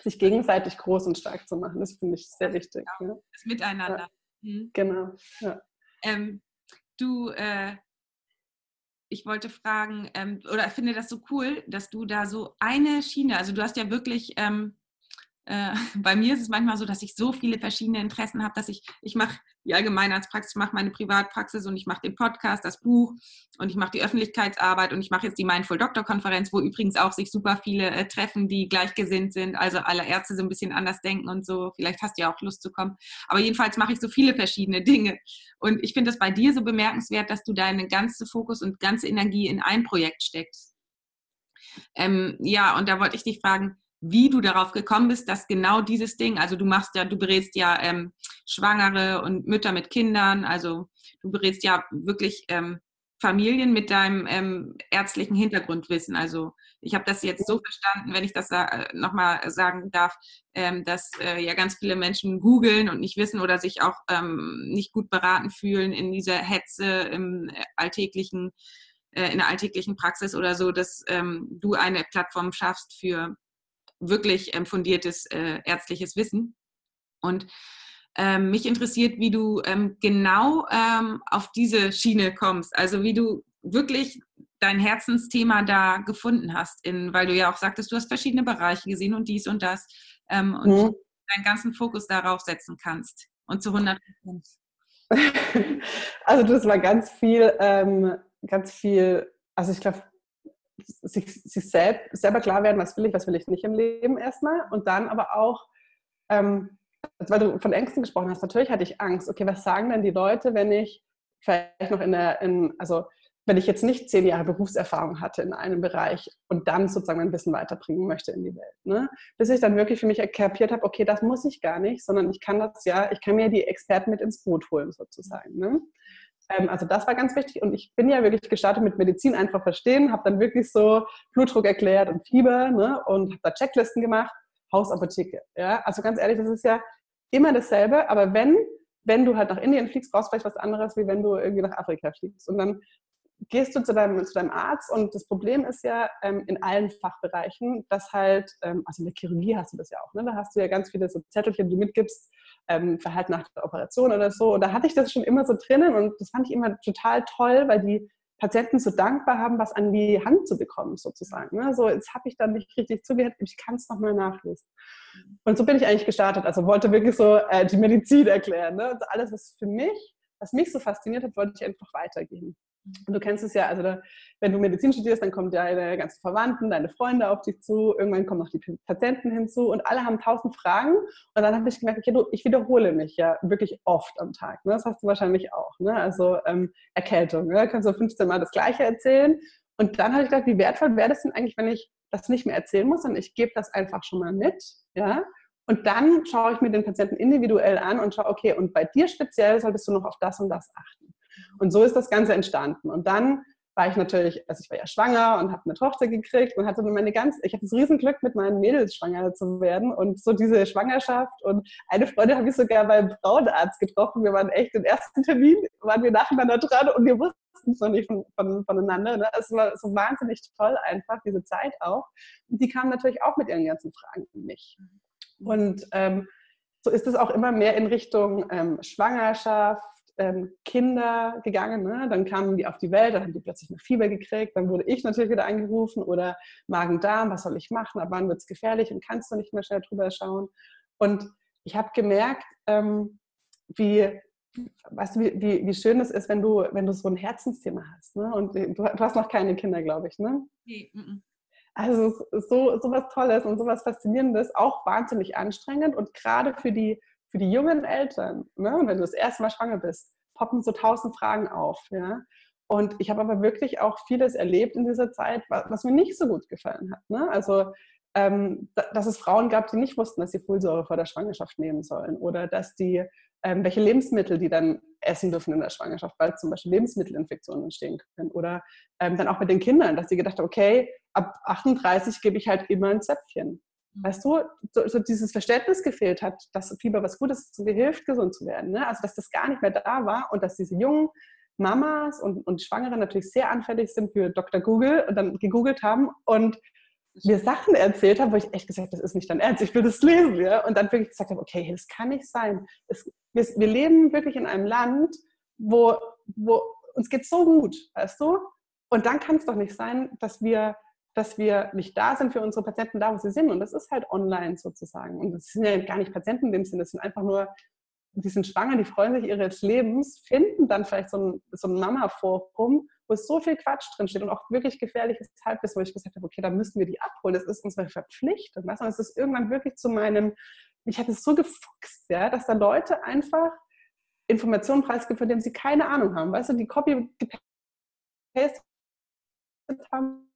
Sich gegenseitig groß und stark zu machen, das finde ich sehr wichtig. Genau. Ja. Das Miteinander. Ja. Mhm. Genau. Ja. Ähm, du, äh, ich wollte fragen, ähm, oder finde das so cool, dass du da so eine Schiene, also du hast ja wirklich ähm, äh, bei mir ist es manchmal so, dass ich so viele verschiedene Interessen habe, dass ich, ich mache die Allgemeinheitspraxis, ich mache meine Privatpraxis und ich mache den Podcast, das Buch und ich mache die Öffentlichkeitsarbeit und ich mache jetzt die Mindful Doctor Konferenz, wo übrigens auch sich super viele äh, treffen, die gleichgesinnt sind, also alle Ärzte so ein bisschen anders denken und so. Vielleicht hast du ja auch Lust zu kommen. Aber jedenfalls mache ich so viele verschiedene Dinge. Und ich finde das bei dir so bemerkenswert, dass du deinen ganzen Fokus und ganze Energie in ein Projekt steckst. Ähm, ja, und da wollte ich dich fragen, wie du darauf gekommen bist, dass genau dieses Ding, also du machst ja, du berätst ja ähm, Schwangere und Mütter mit Kindern, also du berätst ja wirklich ähm, Familien mit deinem ähm, ärztlichen Hintergrundwissen. Also ich habe das jetzt so verstanden, wenn ich das äh, nochmal sagen darf, ähm, dass äh, ja ganz viele Menschen googeln und nicht wissen oder sich auch ähm, nicht gut beraten fühlen in dieser Hetze im äh, alltäglichen, äh, in der alltäglichen Praxis oder so, dass ähm, du eine Plattform schaffst für wirklich ähm, fundiertes äh, ärztliches Wissen. Und ähm, mich interessiert, wie du ähm, genau ähm, auf diese Schiene kommst. Also wie du wirklich dein Herzensthema da gefunden hast, in, weil du ja auch sagtest, du hast verschiedene Bereiche gesehen und dies und das ähm, und mhm. deinen ganzen Fokus darauf setzen kannst. Und zu 100 Prozent. Also das war ganz viel, ähm, ganz viel, also ich glaube, sich, sich selb, selber klar werden, was will ich, was will ich nicht im Leben erstmal. Und dann aber auch, ähm, weil du von Ängsten gesprochen hast, natürlich hatte ich Angst. Okay, was sagen denn die Leute, wenn ich vielleicht noch in der, in, also wenn ich jetzt nicht zehn Jahre Berufserfahrung hatte in einem Bereich und dann sozusagen ein bisschen weiterbringen möchte in die Welt. Ne? Bis ich dann wirklich für mich kapiert habe, okay, das muss ich gar nicht, sondern ich kann das ja, ich kann mir die Experten mit ins Boot holen sozusagen. Ne? Ähm, also das war ganz wichtig und ich bin ja wirklich gestartet mit Medizin einfach verstehen, habe dann wirklich so Blutdruck erklärt und Fieber ne, und habe da Checklisten gemacht, Hausapotheke. Ja? Also ganz ehrlich, das ist ja immer dasselbe, aber wenn, wenn du halt nach Indien fliegst, brauchst du vielleicht was anderes, wie wenn du irgendwie nach Afrika fliegst. Und dann gehst du zu deinem, zu deinem Arzt und das Problem ist ja ähm, in allen Fachbereichen, dass halt, ähm, also in der Chirurgie hast du das ja auch, ne? da hast du ja ganz viele so Zettelchen, die du mitgibst, ähm, Verhalten nach der Operation oder so. Und da hatte ich das schon immer so drinnen und das fand ich immer total toll, weil die Patienten so dankbar haben, was an die Hand zu bekommen, sozusagen. Ne? So, jetzt habe ich dann nicht richtig zugehört, ich kann es nochmal nachlesen. Und so bin ich eigentlich gestartet. Also wollte wirklich so äh, die Medizin erklären. Ne? Also alles, was für mich, was mich so fasziniert hat, wollte ich einfach weitergeben. Und du kennst es ja, also da, wenn du Medizin studierst, dann kommen deine ganzen Verwandten, deine Freunde auf dich zu, irgendwann kommen noch die Patienten hinzu und alle haben tausend Fragen. Und dann habe ich gemerkt, okay, du, ich wiederhole mich ja wirklich oft am Tag. Ne? Das hast du wahrscheinlich auch. Ne? Also ähm, Erkältung, ne? kannst du 15 Mal das Gleiche erzählen. Und dann habe ich gedacht, wie wertvoll wäre das denn eigentlich, wenn ich das nicht mehr erzählen muss, sondern ich gebe das einfach schon mal mit. Ja? Und dann schaue ich mir den Patienten individuell an und schaue, okay, und bei dir speziell solltest du noch auf das und das achten. Und so ist das Ganze entstanden. Und dann war ich natürlich, also ich war ja schwanger und habe eine Tochter gekriegt und hatte meine ganz, ich hatte das Riesenglück, mit meinen Mädels schwanger zu werden und so diese Schwangerschaft und eine Freundin habe ich sogar beim Frauenarzt getroffen. Wir waren echt im ersten Termin, waren wir nacheinander dran und wir wussten wussten es noch nicht von, von, voneinander. Ne? Es war so wahnsinnig toll einfach, diese Zeit auch. Und die kamen natürlich auch mit ihren ganzen Fragen an mich. Mhm. Und ähm, so ist es auch immer mehr in Richtung ähm, Schwangerschaft, ähm, Kinder gegangen. Ne? Dann kamen die auf die Welt, dann haben die plötzlich eine Fieber gekriegt. Dann wurde ich natürlich wieder angerufen oder Magen-Darm, was soll ich machen? Ab wann wird es gefährlich und kannst du nicht mehr schnell drüber schauen? Und ich habe gemerkt, ähm, wie, weißt du, wie, wie, wie, schön es ist, wenn du, wenn du so ein Herzensthema hast. Ne? Und du, du hast noch keine Kinder, glaube ich, ne? Nee, m -m. Also so, so was Tolles und so was Faszinierendes, auch wahnsinnig anstrengend und gerade für die, für die jungen Eltern, ne, wenn du das erste Mal schwanger bist, poppen so tausend Fragen auf. Ja? Und ich habe aber wirklich auch vieles erlebt in dieser Zeit, was, mir nicht so gut gefallen hat. Ne? Also ähm, dass es Frauen gab, die nicht wussten, dass sie Folsäure vor der Schwangerschaft nehmen sollen oder dass die, ähm, welche Lebensmittel die dann essen dürfen in der Schwangerschaft, weil zum Beispiel Lebensmittelinfektionen entstehen können. Oder ähm, dann auch mit den Kindern, dass sie gedacht haben, okay, ab 38 gebe ich halt immer ein Zäpfchen. Weißt du, so, so, dieses Verständnis gefehlt hat, dass Fieber was Gutes ist, dir hilft, gesund zu werden. Ne? Also, dass das gar nicht mehr da war und dass diese jungen Mamas und, und Schwangere natürlich sehr anfällig sind für Dr. Google und dann gegoogelt haben und mir Sachen erzählt haben, wo ich echt gesagt habe, das ist nicht dein Ernst, ich will das lesen. Ja? Und dann wirklich gesagt habe, okay, das kann nicht sein. Es, wir, wir, leben wirklich in einem Land, wo, wo uns geht so gut, weißt du? Und dann kann es doch nicht sein, dass wir, dass wir nicht da sind für unsere Patienten, da wo sie sind. Und das ist halt online sozusagen. Und das sind ja gar nicht Patienten in dem Sinne, das sind einfach nur die sind schwanger, die freuen sich ihres Lebens, finden dann vielleicht so ein, so ein Mama-Forum, wo so viel Quatsch drinsteht und auch wirklich gefährliches Halbwissen, wo ich gesagt habe, okay, da müssen wir die abholen, das ist unsere Verpflichtung. Und es ist irgendwann wirklich zu meinem, mich hat es so gefuchst, ja, dass da Leute einfach Informationen preisgeben, von denen sie keine Ahnung haben. Weißt du, die Copy gepastet haben.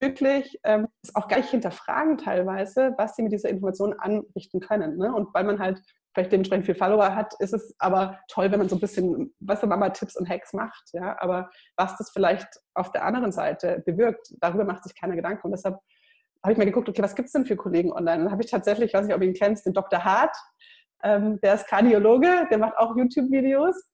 Wirklich ähm, auch gar nicht hinterfragen teilweise, was sie mit dieser Information anrichten können. Ne? Und weil man halt vielleicht dementsprechend viel Follower hat, ist es aber toll, wenn man so ein bisschen, was du, Mama-Tipps und Hacks macht. Ja? Aber was das vielleicht auf der anderen Seite bewirkt, darüber macht sich keiner Gedanken. Und deshalb habe ich mir geguckt, okay, was gibt es denn für Kollegen online? Und dann habe ich tatsächlich, ich weiß nicht, ob du ihn kennst, den Dr. Hart. Ähm, der ist Kardiologe, der macht auch YouTube-Videos.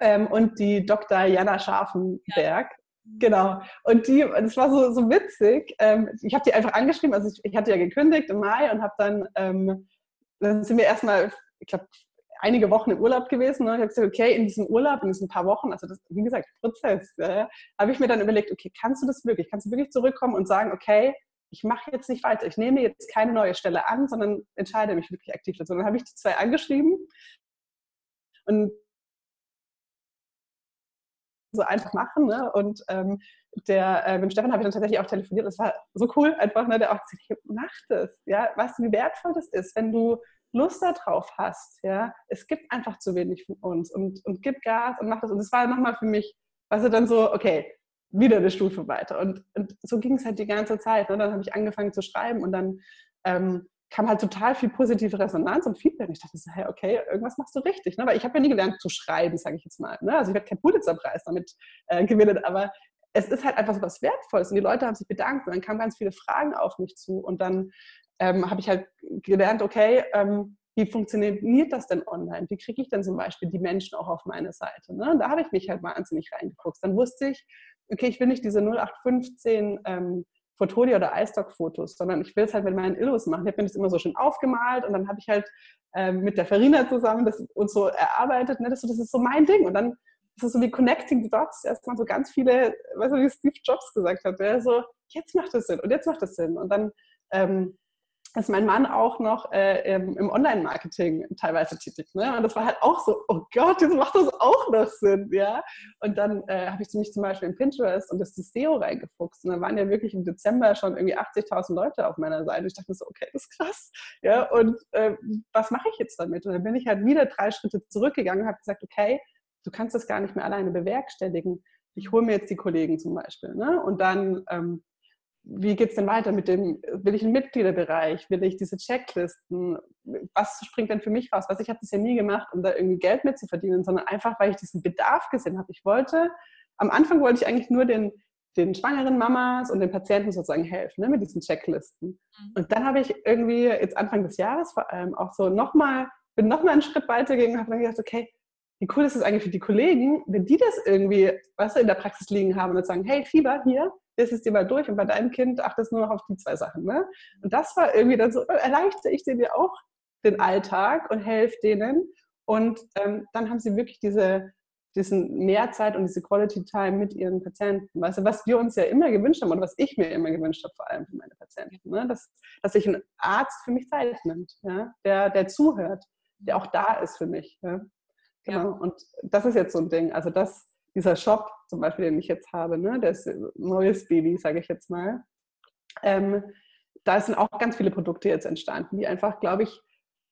Ähm, und die Dr. Jana Scharfenberg. Genau. Und die, das war so, so witzig. Ähm, ich habe die einfach angeschrieben, also ich, ich, hatte ja gekündigt im Mai und habe dann ähm, dann sind wir erstmal, ich glaube, einige Wochen im Urlaub gewesen. Ne? Ich habe gesagt, okay, in diesem Urlaub, in diesen paar Wochen, also das, wie gesagt, Prozess, äh, habe ich mir dann überlegt, okay, kannst du das wirklich? Kannst du wirklich zurückkommen und sagen, okay, ich mache jetzt nicht weiter, ich nehme jetzt keine neue Stelle an, sondern entscheide mich wirklich aktiv dazu. Dann habe ich die zwei angeschrieben und so einfach machen. Ne? Und ähm, der, äh, mit Stefan habe ich dann tatsächlich auch telefoniert. Das war so cool einfach, ne? der auch gesagt hat, mach das. Ja? Weißt du, wie wertvoll das ist, wenn du Lust darauf hast. Ja? Es gibt einfach zu wenig von uns und, und gib Gas und mach das. Und das war nochmal für mich, weißt du, dann so, okay, wieder eine Stufe weiter. Und, und so ging es halt die ganze Zeit. Ne? Dann habe ich angefangen zu schreiben und dann ähm, kam halt total viel positive Resonanz und Feedback. Und ich dachte so, hey, okay, irgendwas machst du richtig. Ne? Weil ich habe ja nie gelernt zu schreiben, sage ich jetzt mal. Ne? Also ich werde keinen Pulitzerpreis damit äh, gewinnen, aber es ist halt einfach so was Wertvolles. Und die Leute haben sich bedankt und dann kamen ganz viele Fragen auf mich zu. Und dann ähm, habe ich halt gelernt, okay, ähm, wie funktioniert das denn online? Wie kriege ich denn zum Beispiel die Menschen auch auf meine Seite? Ne? Da habe ich mich halt wahnsinnig reingeguckt. Dann wusste ich, okay, ich will nicht diese 0815 ähm, Fotolia oder iStock-Fotos, sondern ich will es halt mit meinen Illos machen. Ich habe mir das immer so schön aufgemalt und dann habe ich halt ähm, mit der Farina zusammen das uns so erarbeitet. Ne? Das, das, ist so mein Ding. Und dann ist es so wie Connecting the Dots. Erstmal so ganz viele, weißt du, wie Steve Jobs gesagt hat, der so, jetzt macht das Sinn und jetzt macht das Sinn. Und dann ähm, ist mein Mann auch noch äh, im, im Online-Marketing teilweise tätig. Ne? Und das war halt auch so, oh Gott, jetzt macht das auch noch Sinn. Ja? Und dann äh, habe ich mich zum Beispiel in Pinterest und das SEO reingefuchst. Und dann waren ja wirklich im Dezember schon irgendwie 80.000 Leute auf meiner Seite. Ich dachte so, okay, das ist krass. Ja? Und äh, was mache ich jetzt damit? Und dann bin ich halt wieder drei Schritte zurückgegangen und habe gesagt, okay, du kannst das gar nicht mehr alleine bewerkstelligen. Ich hole mir jetzt die Kollegen zum Beispiel. Ne? Und dann ähm, wie geht es denn weiter mit dem, will ich einen Mitgliederbereich, will ich diese Checklisten, was springt denn für mich raus? Was ich habe das ja nie gemacht, um da irgendwie Geld mit zu verdienen, sondern einfach, weil ich diesen Bedarf gesehen habe. Ich wollte, am Anfang wollte ich eigentlich nur den, den schwangeren Mamas und den Patienten sozusagen helfen, ne, mit diesen Checklisten. Mhm. Und dann habe ich irgendwie, jetzt Anfang des Jahres vor allem, auch so nochmal, bin nochmal einen Schritt weiter gegangen und habe dann gedacht, okay, wie cool ist es eigentlich für die Kollegen, wenn die das irgendwie, weißt du, in der Praxis liegen haben und sagen, hey, Fieber, hier, das ist dir mal durch und bei deinem Kind achtest nur noch auf die zwei Sachen. Ne? Und das war irgendwie dann so, erleichtere ich ja auch den Alltag und helfe denen. Und ähm, dann haben sie wirklich diese, diesen Mehrzeit und diese Quality Time mit ihren Patienten. Weißt du, was wir uns ja immer gewünscht haben und was ich mir immer gewünscht habe, vor allem für meine Patienten, ne? dass, dass sich ein Arzt für mich Zeit nimmt, ja? der, der zuhört, der auch da ist für mich. Ja? Genau. Ja. Und das ist jetzt so ein Ding. Also das, dieser Shop zum Beispiel, den ich jetzt habe, ne, das neues Baby, sage ich jetzt mal. Ähm, da sind auch ganz viele Produkte jetzt entstanden, die einfach, glaube ich,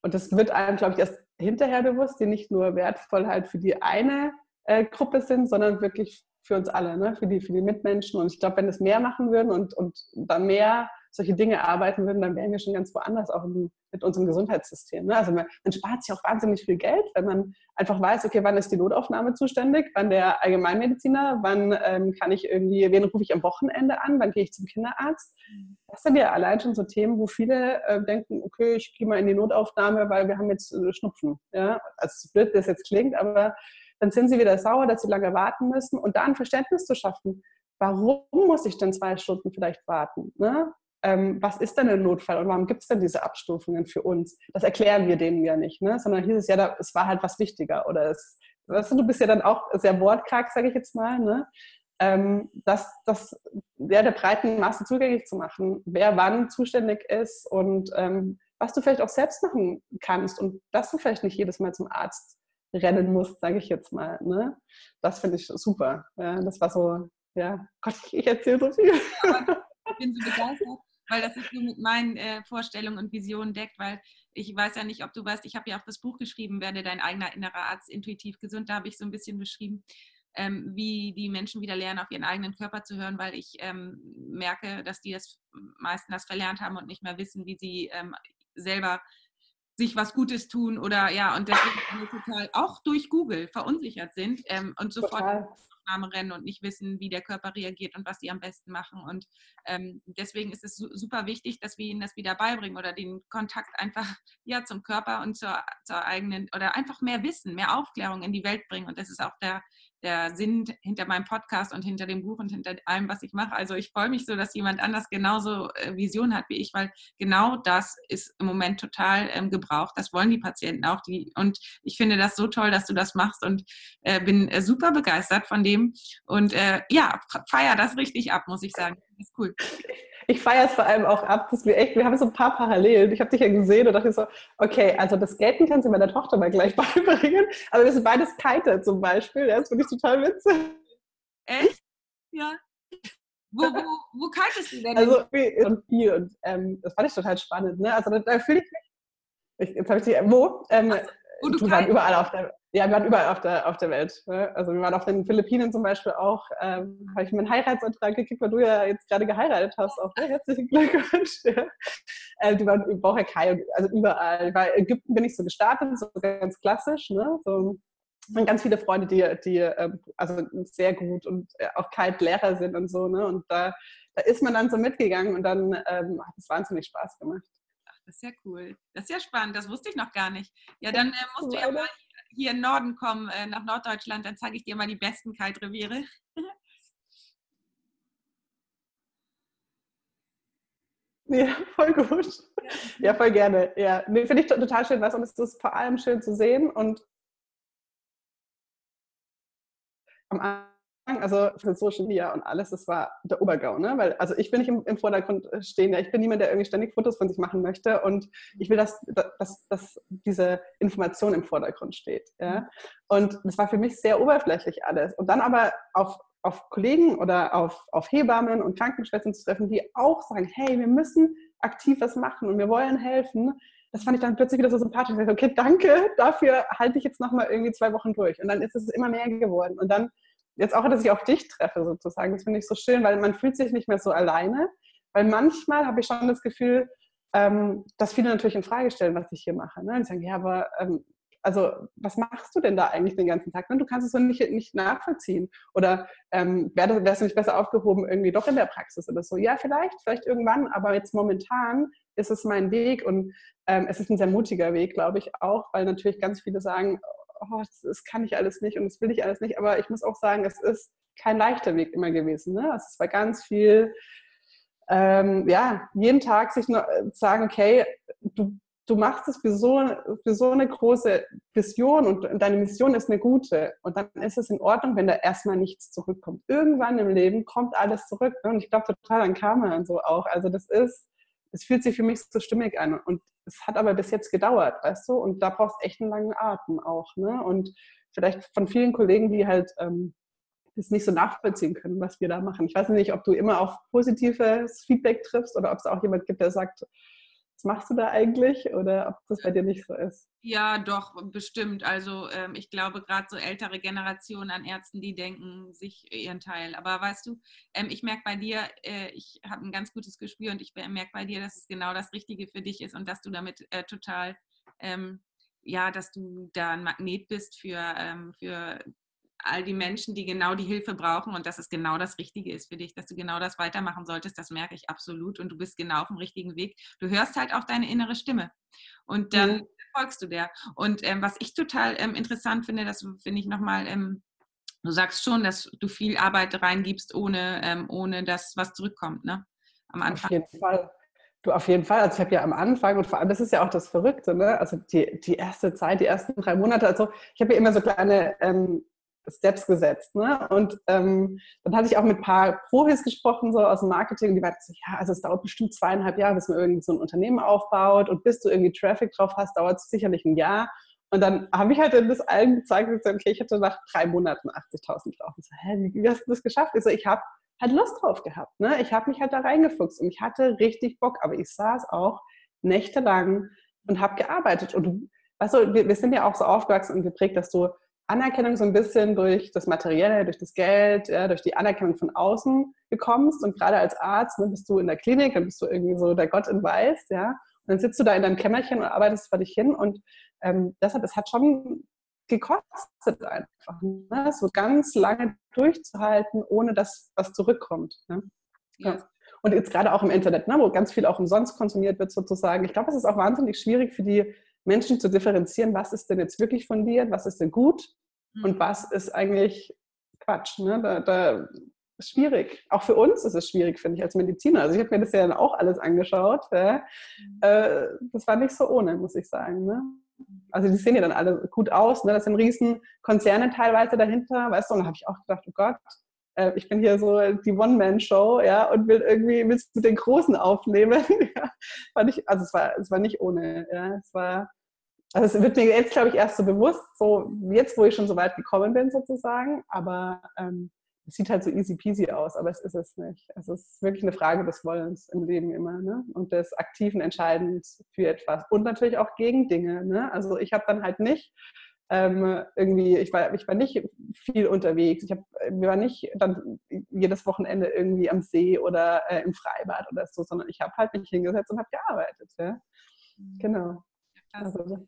und das wird einem, glaube ich, erst hinterher bewusst, die nicht nur wertvoll halt für die eine äh, Gruppe sind, sondern wirklich für uns alle, ne? für, die, für die Mitmenschen. Und ich glaube, wenn es mehr machen würden und, und da mehr solche Dinge arbeiten würden, dann wären wir schon ganz woanders, auch mit unserem Gesundheitssystem. Ne? Also man, man, spart sich auch wahnsinnig viel Geld, wenn man einfach weiß, okay, wann ist die Notaufnahme zuständig, wann der Allgemeinmediziner, wann ähm, kann ich irgendwie, wen rufe ich am Wochenende an, wann gehe ich zum Kinderarzt. Das sind ja allein schon so Themen, wo viele äh, denken, okay, ich gehe mal in die Notaufnahme, weil wir haben jetzt äh, Schnupfen. Ja? Also so blöd das jetzt klingt, aber dann sind sie wieder sauer, dass sie lange warten müssen und da ein Verständnis zu schaffen. Warum muss ich denn zwei Stunden vielleicht warten? Ne? Ähm, was ist denn ein Notfall und warum gibt es denn diese Abstufungen für uns? Das erklären wir denen ja nicht, ne? sondern hieß es ja, da, es war halt was wichtiger oder es, weißt du, du bist ja dann auch sehr wortkarg, sage ich jetzt mal, ne? ähm, das, das ja, der breiten Masse zugänglich zu machen, wer wann zuständig ist und ähm, was du vielleicht auch selbst machen kannst und dass du vielleicht nicht jedes Mal zum Arzt rennen musst, sage ich jetzt mal. Ne? Das finde ich super. Ja, das war so, ja, Gott, ich erzähle so viel. Ich bin so begeistert, weil das sich so mit meinen äh, Vorstellungen und Visionen deckt, weil ich weiß ja nicht, ob du weißt, ich habe ja auch das Buch geschrieben, werde dein eigener innerer Arzt intuitiv gesund, da habe ich so ein bisschen beschrieben, ähm, wie die Menschen wieder lernen, auf ihren eigenen Körper zu hören, weil ich ähm, merke, dass die das meisten das verlernt haben und nicht mehr wissen, wie sie ähm, selber sich was Gutes tun oder ja, und deswegen total auch durch Google verunsichert sind ähm, und sofort Total. Aufnahme rennen und nicht wissen, wie der Körper reagiert und was sie am besten machen. Und ähm, deswegen ist es super wichtig, dass wir ihnen das wieder beibringen oder den Kontakt einfach ja, zum Körper und zur, zur eigenen oder einfach mehr Wissen, mehr Aufklärung in die Welt bringen. Und das ist auch der, der Sinn hinter meinem Podcast und hinter dem Buch und hinter allem, was ich mache. Also ich freue mich so, dass jemand anders genauso äh, Vision hat wie ich, weil genau das ist im Moment total ähm, gebraucht. Das wollen die Patienten auch. Die, und ich finde das so toll, dass du das machst und äh, bin äh, super begeistert von dem. Und äh, ja, feier das richtig ab, muss ich sagen. Das ist cool ich feiere es vor allem auch ab, dass wir echt, wir haben so ein paar Parallelen. Ich habe dich ja gesehen und dachte so, okay, also das Skaten kannst du meiner Tochter mal gleich beibringen, aber wir sind beides Kiter zum Beispiel, ja, das finde ich total witzig. Echt? Ja. Wo, wo, wo kitest du denn? Also und viel und ähm, das fand ich total spannend. Ne? Also da, da fühle ich mich, ich, jetzt habe ich die, wo? Ähm, also, du, du waren überall auf der ja, wir waren überall auf der, auf der Welt. Ne? Also wir waren auf den Philippinen zum Beispiel auch, ähm, habe ich meinen Heiratsantrag gekriegt, weil du ja jetzt gerade geheiratet hast. Auch ne? herzlichen Glückwunsch. Ja. Äh, die waren in Boracay, also überall. Bei Ägypten bin ich so gestartet, so ganz klassisch. Ne? So, und ganz viele Freunde, die, die ähm, also sehr gut und äh, auch kalt Lehrer sind und so. Ne? Und da, da ist man dann so mitgegangen und dann ähm, hat es wahnsinnig Spaß gemacht. Ach, das ist ja cool. Das ist ja spannend, das wusste ich noch gar nicht. Ja, dann äh, musst du ja mal hier in Norden kommen, äh, nach Norddeutschland, dann zeige ich dir mal die besten Kite-Reviere. Ja, voll gut. Ja, voll gerne. Ja, nee, finde ich total schön, was und es ist vor allem schön zu sehen und am also für Social Media und alles, das war der Obergau, ne? Weil, also ich will nicht im, im, Vordergrund stehen, ja, ich bin niemand, der irgendwie ständig Fotos von sich machen möchte und ich will, dass, dass, dass diese Information im Vordergrund steht. Ja? Mhm. Und das war für mich sehr oberflächlich alles. Und dann aber auf, auf Kollegen oder auf, auf Hebammen und Krankenschwestern zu treffen, die auch sagen, hey, wir müssen aktiv was machen und wir wollen helfen. Das fand ich dann plötzlich wieder so sympathisch. Ich dachte, okay, danke, dafür halte ich jetzt nochmal irgendwie zwei Wochen durch. Und dann ist es immer mehr geworden. Und dann jetzt auch, dass ich auch dich treffe sozusagen, das finde ich so schön, weil man fühlt sich nicht mehr so alleine, weil manchmal habe ich schon das Gefühl, ähm, dass viele natürlich in Frage stellen, was ich hier mache. Ne? Und sagen, ja, aber ähm, also was machst du denn da eigentlich den ganzen Tag? Ne? Du kannst es so nicht, nicht nachvollziehen. Oder ähm, wärst du nicht besser aufgehoben irgendwie doch in der Praxis oder so? Ja, vielleicht, vielleicht irgendwann, aber jetzt momentan ist es mein Weg und ähm, es ist ein sehr mutiger Weg, glaube ich auch, weil natürlich ganz viele sagen, oh, das, das, kann ich alles nicht und das will ich alles nicht. Aber ich muss auch sagen, es ist kein leichter Weg immer gewesen. Ne? Es war ganz viel, ähm, ja, jeden Tag sich noch äh, sagen, okay, du, du machst es für so, für so eine große Vision und deine Mission ist eine gute. Und dann ist es in Ordnung, wenn da erstmal nichts zurückkommt. Irgendwann im Leben kommt alles zurück. Ne? Und ich glaube total an Karma und so auch. Also das ist, es fühlt sich für mich so stimmig an. Und es hat aber bis jetzt gedauert, weißt du? Und da brauchst du echt einen langen Atem auch. Ne? Und vielleicht von vielen Kollegen, die halt ähm, das nicht so nachvollziehen können, was wir da machen. Ich weiß nicht, ob du immer auf positives Feedback triffst oder ob es auch jemand gibt, der sagt, was machst du da eigentlich oder ob das bei dir nicht so ist? Ja, doch, bestimmt. Also ähm, ich glaube, gerade so ältere Generationen an Ärzten, die denken sich ihren Teil. Aber weißt du, ähm, ich merke bei dir, äh, ich habe ein ganz gutes Gespür und ich merke bei dir, dass es genau das Richtige für dich ist und dass du damit äh, total, ähm, ja, dass du da ein Magnet bist für, ähm, für all die Menschen, die genau die Hilfe brauchen und dass es genau das Richtige ist für dich, dass du genau das weitermachen solltest, das merke ich absolut und du bist genau auf dem richtigen Weg. Du hörst halt auf deine innere Stimme und dann mhm. folgst du der. Und ähm, was ich total ähm, interessant finde, das finde ich nochmal, ähm, du sagst schon, dass du viel Arbeit reingibst, ohne, ähm, ohne dass was zurückkommt, ne? Am Anfang. Auf jeden Fall. Du, auf jeden Fall. Also ich habe ja am Anfang und vor allem, das ist ja auch das Verrückte, ne? Also die, die erste Zeit, die ersten drei Monate, also ich habe ja immer so kleine ähm, Steps gesetzt. Ne? Und ähm, dann hatte ich auch mit ein paar Profis gesprochen, so aus dem Marketing, die meinten so, ja, also es dauert bestimmt zweieinhalb Jahre, bis man irgendwie so ein Unternehmen aufbaut und bis du irgendwie Traffic drauf hast, dauert es sicherlich ein Jahr. Und dann habe ich halt das allen gezeigt und gesagt, okay, ich hatte nach drei Monaten 80.000 drauf. Und so, hä, wie, hast du das geschafft? Ich so, ich habe halt Lust drauf gehabt. Ne? Ich habe mich halt da reingefuchst und ich hatte richtig Bock, aber ich saß auch nächtelang und habe gearbeitet. Und weißt du, wir, wir sind ja auch so aufgewachsen und geprägt, dass du Anerkennung so ein bisschen durch das Materielle, durch das Geld, ja, durch die Anerkennung von außen bekommst. Und gerade als Arzt ne, bist du in der Klinik, dann bist du irgendwie so der Gott in Weiß, ja. Und dann sitzt du da in deinem Kämmerchen und arbeitest vor dich hin. Und ähm, deshalb, es hat schon gekostet einfach, ne? so ganz lange durchzuhalten, ohne dass was zurückkommt. Ne? Ja. Und jetzt gerade auch im Internet, ne, wo ganz viel auch umsonst konsumiert wird sozusagen. Ich glaube, es ist auch wahnsinnig schwierig für die Menschen zu differenzieren, was ist denn jetzt wirklich fundiert, was ist denn gut mhm. und was ist eigentlich Quatsch. Ne? Da, da ist schwierig. Auch für uns ist es schwierig, finde ich, als Mediziner. Also ich habe mir das ja dann auch alles angeschaut. Ja? Mhm. Äh, das war nicht so ohne, muss ich sagen. Ne? Also die sehen ja dann alle gut aus. Ne? Das sind riesen Konzerne teilweise dahinter, weißt du, und da habe ich auch gedacht, oh Gott, äh, ich bin hier so die One-Man-Show, ja, und will irgendwie mit den Großen aufnehmen. ja. Ich, also es war, es war nicht ohne, ja. Es war, also es wird mir jetzt, glaube ich, erst so bewusst, so jetzt, wo ich schon so weit gekommen bin, sozusagen. Aber ähm, es sieht halt so easy peasy aus, aber es ist es nicht. Es ist wirklich eine Frage des Wollens im Leben immer ne? und des aktiven Entscheidens für etwas und natürlich auch gegen Dinge. Ne? Also ich habe dann halt nicht ähm, irgendwie, ich war, ich war nicht viel unterwegs. Ich hab, wir waren nicht dann jedes Wochenende irgendwie am See oder äh, im Freibad oder so, sondern ich habe halt mich hingesetzt und habe gearbeitet. Ja? Mhm. Genau. Also,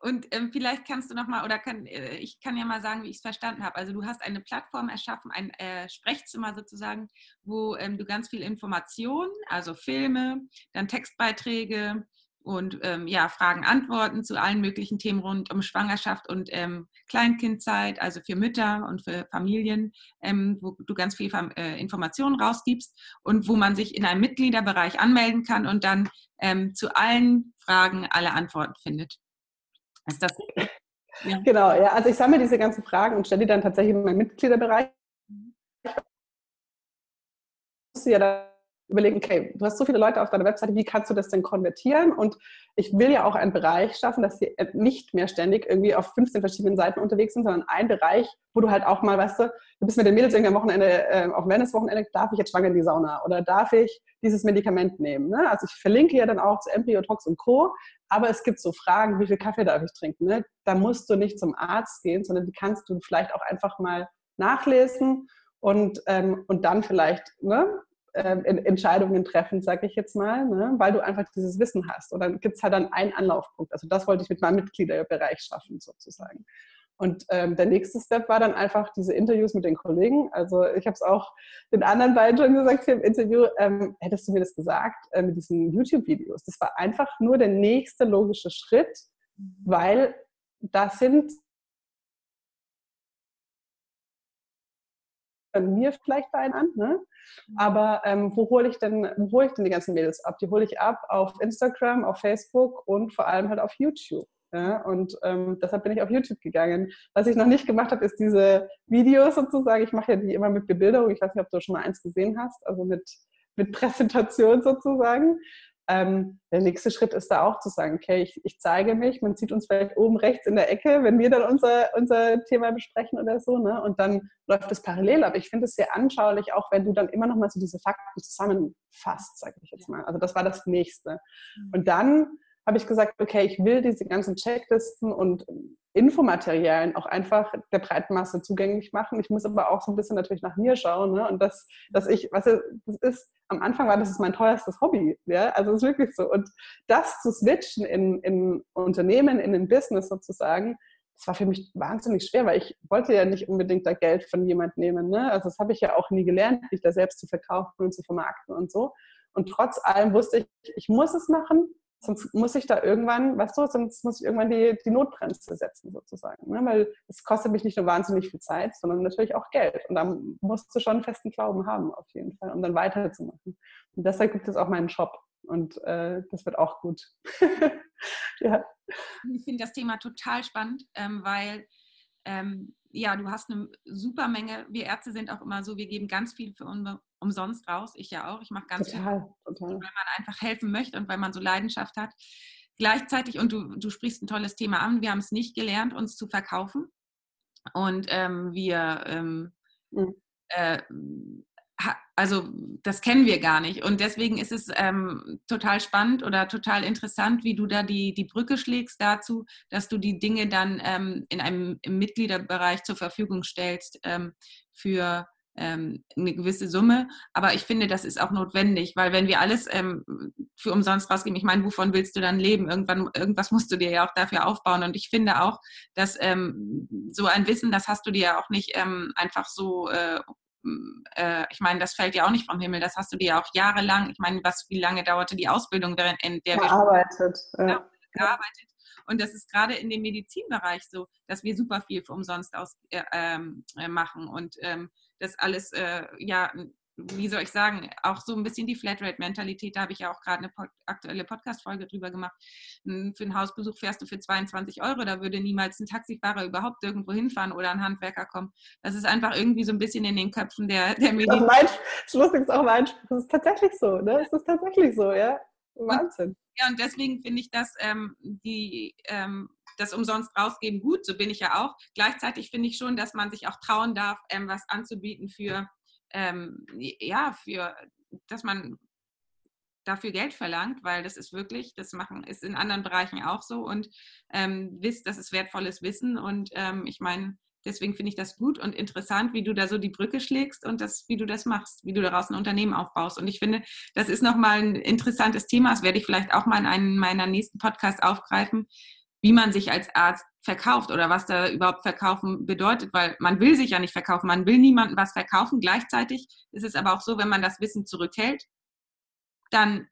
und ähm, vielleicht kannst du noch mal, oder kann, äh, ich kann ja mal sagen, wie ich es verstanden habe. Also du hast eine Plattform erschaffen, ein äh, Sprechzimmer sozusagen, wo ähm, du ganz viel Informationen, also Filme, dann Textbeiträge und ähm, ja, Fragen, Antworten zu allen möglichen Themen rund um Schwangerschaft und ähm, Kleinkindzeit, also für Mütter und für Familien, ähm, wo du ganz viel äh, Informationen rausgibst und wo man sich in einem Mitgliederbereich anmelden kann und dann ähm, zu allen Fragen alle Antworten findet. Ist das? Ja. Genau, ja. Also ich sammle diese ganzen Fragen und stelle die dann tatsächlich in meinen Mitgliederbereich. Ich muss ja da überlegen, okay, du hast so viele Leute auf deiner Webseite, wie kannst du das denn konvertieren? Und ich will ja auch einen Bereich schaffen, dass sie nicht mehr ständig irgendwie auf 15 verschiedenen Seiten unterwegs sind, sondern ein Bereich, wo du halt auch mal, weißt du, du bist mit den Mädels irgendwie am Wochenende, äh, auf Wellness-Wochenende, darf ich jetzt schwanger in die Sauna oder darf ich dieses Medikament nehmen? Ne? Also ich verlinke ja dann auch zu Embryotox und Co., aber es gibt so Fragen, wie viel Kaffee darf ich trinken? Ne? Da musst du nicht zum Arzt gehen, sondern die kannst du vielleicht auch einfach mal nachlesen und, ähm, und dann vielleicht ne, äh, Entscheidungen treffen, sage ich jetzt mal, ne? weil du einfach dieses Wissen hast. Und dann gibt es halt dann einen Anlaufpunkt. Also das wollte ich mit meinem Mitgliederbereich schaffen sozusagen. Und ähm, der nächste Step war dann einfach diese Interviews mit den Kollegen. Also ich habe es auch den anderen beiden schon gesagt hier im Interview, ähm, hättest du mir das gesagt äh, mit diesen YouTube-Videos. Das war einfach nur der nächste logische Schritt, mhm. weil da sind mir vielleicht bei einem an, ne? Mhm. aber ähm, wo hole ich denn, wo hole ich denn die ganzen Mädels ab? Die hole ich ab auf Instagram, auf Facebook und vor allem halt auf YouTube. Ja, und ähm, deshalb bin ich auf YouTube gegangen. Was ich noch nicht gemacht habe, ist diese Videos sozusagen. Ich mache ja die immer mit Bebilderung. Ich weiß nicht, ob du schon mal eins gesehen hast, also mit, mit Präsentation sozusagen. Ähm, der nächste Schritt ist da auch zu sagen, okay, ich, ich, zeige mich, man sieht uns vielleicht oben rechts in der Ecke, wenn wir dann unser, unser Thema besprechen oder so, ne? und dann läuft es parallel. Aber ich finde es sehr anschaulich, auch wenn du dann immer noch mal so diese Fakten zusammenfasst, sage ich jetzt mal. Also das war das Nächste. Mhm. Und dann habe ich gesagt, okay, ich will diese ganzen Checklisten und Infomaterialien auch einfach der breiten Masse zugänglich machen. Ich muss aber auch so ein bisschen natürlich nach mir schauen. Ne? Und das, dass ich, was das ist, am Anfang war das mein teuerstes Hobby. Ja? Also es ist wirklich so. Und das zu switchen in, in Unternehmen, in den Business sozusagen, das war für mich wahnsinnig schwer, weil ich wollte ja nicht unbedingt da Geld von jemand nehmen. Ne? Also das habe ich ja auch nie gelernt, mich da selbst zu verkaufen und zu vermarkten und so. Und trotz allem wusste ich, ich muss es machen, Sonst muss ich da irgendwann, weißt du, sonst muss ich irgendwann die, die Notbremse setzen sozusagen. Ne? Weil es kostet mich nicht nur wahnsinnig viel Zeit, sondern natürlich auch Geld. Und da musst du schon einen festen Glauben haben, auf jeden Fall, um dann weiterzumachen. Und deshalb gibt es auch meinen Shop. Und äh, das wird auch gut. ja. Ich finde das Thema total spannend, ähm, weil ähm, ja, du hast eine super Menge. Wir Ärzte sind auch immer so, wir geben ganz viel für un umsonst raus. Ich ja auch. Ich mache ganz total, viel, total. weil man einfach helfen möchte und weil man so Leidenschaft hat. Gleichzeitig, und du, du sprichst ein tolles Thema an, wir haben es nicht gelernt, uns zu verkaufen. Und ähm, wir ähm, mhm. äh, also das kennen wir gar nicht. Und deswegen ist es ähm, total spannend oder total interessant, wie du da die, die Brücke schlägst dazu, dass du die Dinge dann ähm, in einem Mitgliederbereich zur Verfügung stellst ähm, für ähm, eine gewisse Summe. Aber ich finde, das ist auch notwendig, weil wenn wir alles ähm, für umsonst rausgeben, ich meine, wovon willst du dann leben? Irgendwann, irgendwas musst du dir ja auch dafür aufbauen. Und ich finde auch, dass ähm, so ein Wissen, das hast du dir ja auch nicht einfach so äh, äh, ich meine, das fällt ja auch nicht vom Himmel, das hast du dir auch jahrelang, ich meine, was, wie lange dauerte die Ausbildung, während in der gearbeitet, wir ja. gearbeitet. Und das ist gerade in dem Medizinbereich so, dass wir super viel für umsonst aus, äh, ähm, äh, machen und ähm, das alles äh, ja wie soll ich sagen, auch so ein bisschen die Flatrate-Mentalität. Da habe ich ja auch gerade eine pod aktuelle Podcast-Folge drüber gemacht. Für einen Hausbesuch fährst du für 22 Euro. Da würde niemals ein Taxifahrer überhaupt irgendwo hinfahren oder ein Handwerker kommen. Das ist einfach irgendwie so ein bisschen in den Köpfen der, der Medien. Das ist auch mein Spruch. Das ist tatsächlich so. Ne? Das ist tatsächlich so, ja. Wahnsinn. Und, ja, und deswegen finde ich, dass ähm, die ähm, das umsonst rausgeben gut, so bin ich ja auch. Gleichzeitig finde ich schon, dass man sich auch trauen darf, ähm, was anzubieten für ähm, ja, für, dass man dafür Geld verlangt, weil das ist wirklich, das machen ist in anderen Bereichen auch so und ähm, wisst, das ist wertvolles Wissen und ähm, ich meine, deswegen finde ich das gut und interessant, wie du da so die Brücke schlägst und das, wie du das machst, wie du daraus ein Unternehmen aufbaust. Und ich finde, das ist nochmal ein interessantes Thema. Das werde ich vielleicht auch mal in einem meiner nächsten Podcasts aufgreifen, wie man sich als Arzt verkauft oder was da überhaupt verkaufen bedeutet, weil man will sich ja nicht verkaufen, man will niemandem was verkaufen. Gleichzeitig ist es aber auch so, wenn man das Wissen zurückhält, dann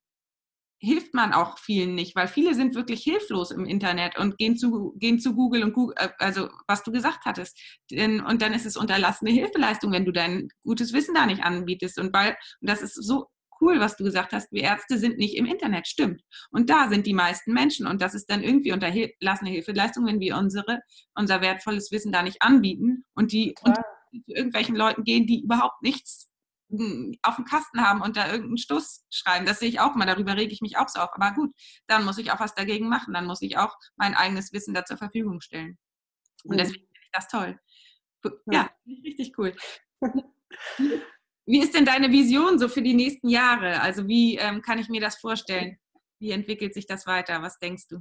hilft man auch vielen nicht, weil viele sind wirklich hilflos im Internet und gehen zu, gehen zu Google und Google, äh, also was du gesagt hattest. Und dann ist es unterlassene Hilfeleistung, wenn du dein gutes Wissen da nicht anbietest. Und weil, und das ist so cool, was du gesagt hast, wir Ärzte sind nicht im Internet, stimmt. Und da sind die meisten Menschen und das ist dann irgendwie unterlassene Hilfeleistung, wenn wir unsere, unser wertvolles Wissen da nicht anbieten und die und zu irgendwelchen Leuten gehen, die überhaupt nichts hm, auf dem Kasten haben und da irgendeinen Stoß schreiben. Das sehe ich auch mal, darüber rege ich mich auch so auf. Aber gut, dann muss ich auch was dagegen machen. Dann muss ich auch mein eigenes Wissen da zur Verfügung stellen. Und deswegen finde ich das toll. Ja richtig cool. Wie ist denn deine Vision so für die nächsten Jahre? Also wie ähm, kann ich mir das vorstellen? Wie entwickelt sich das weiter? Was denkst du?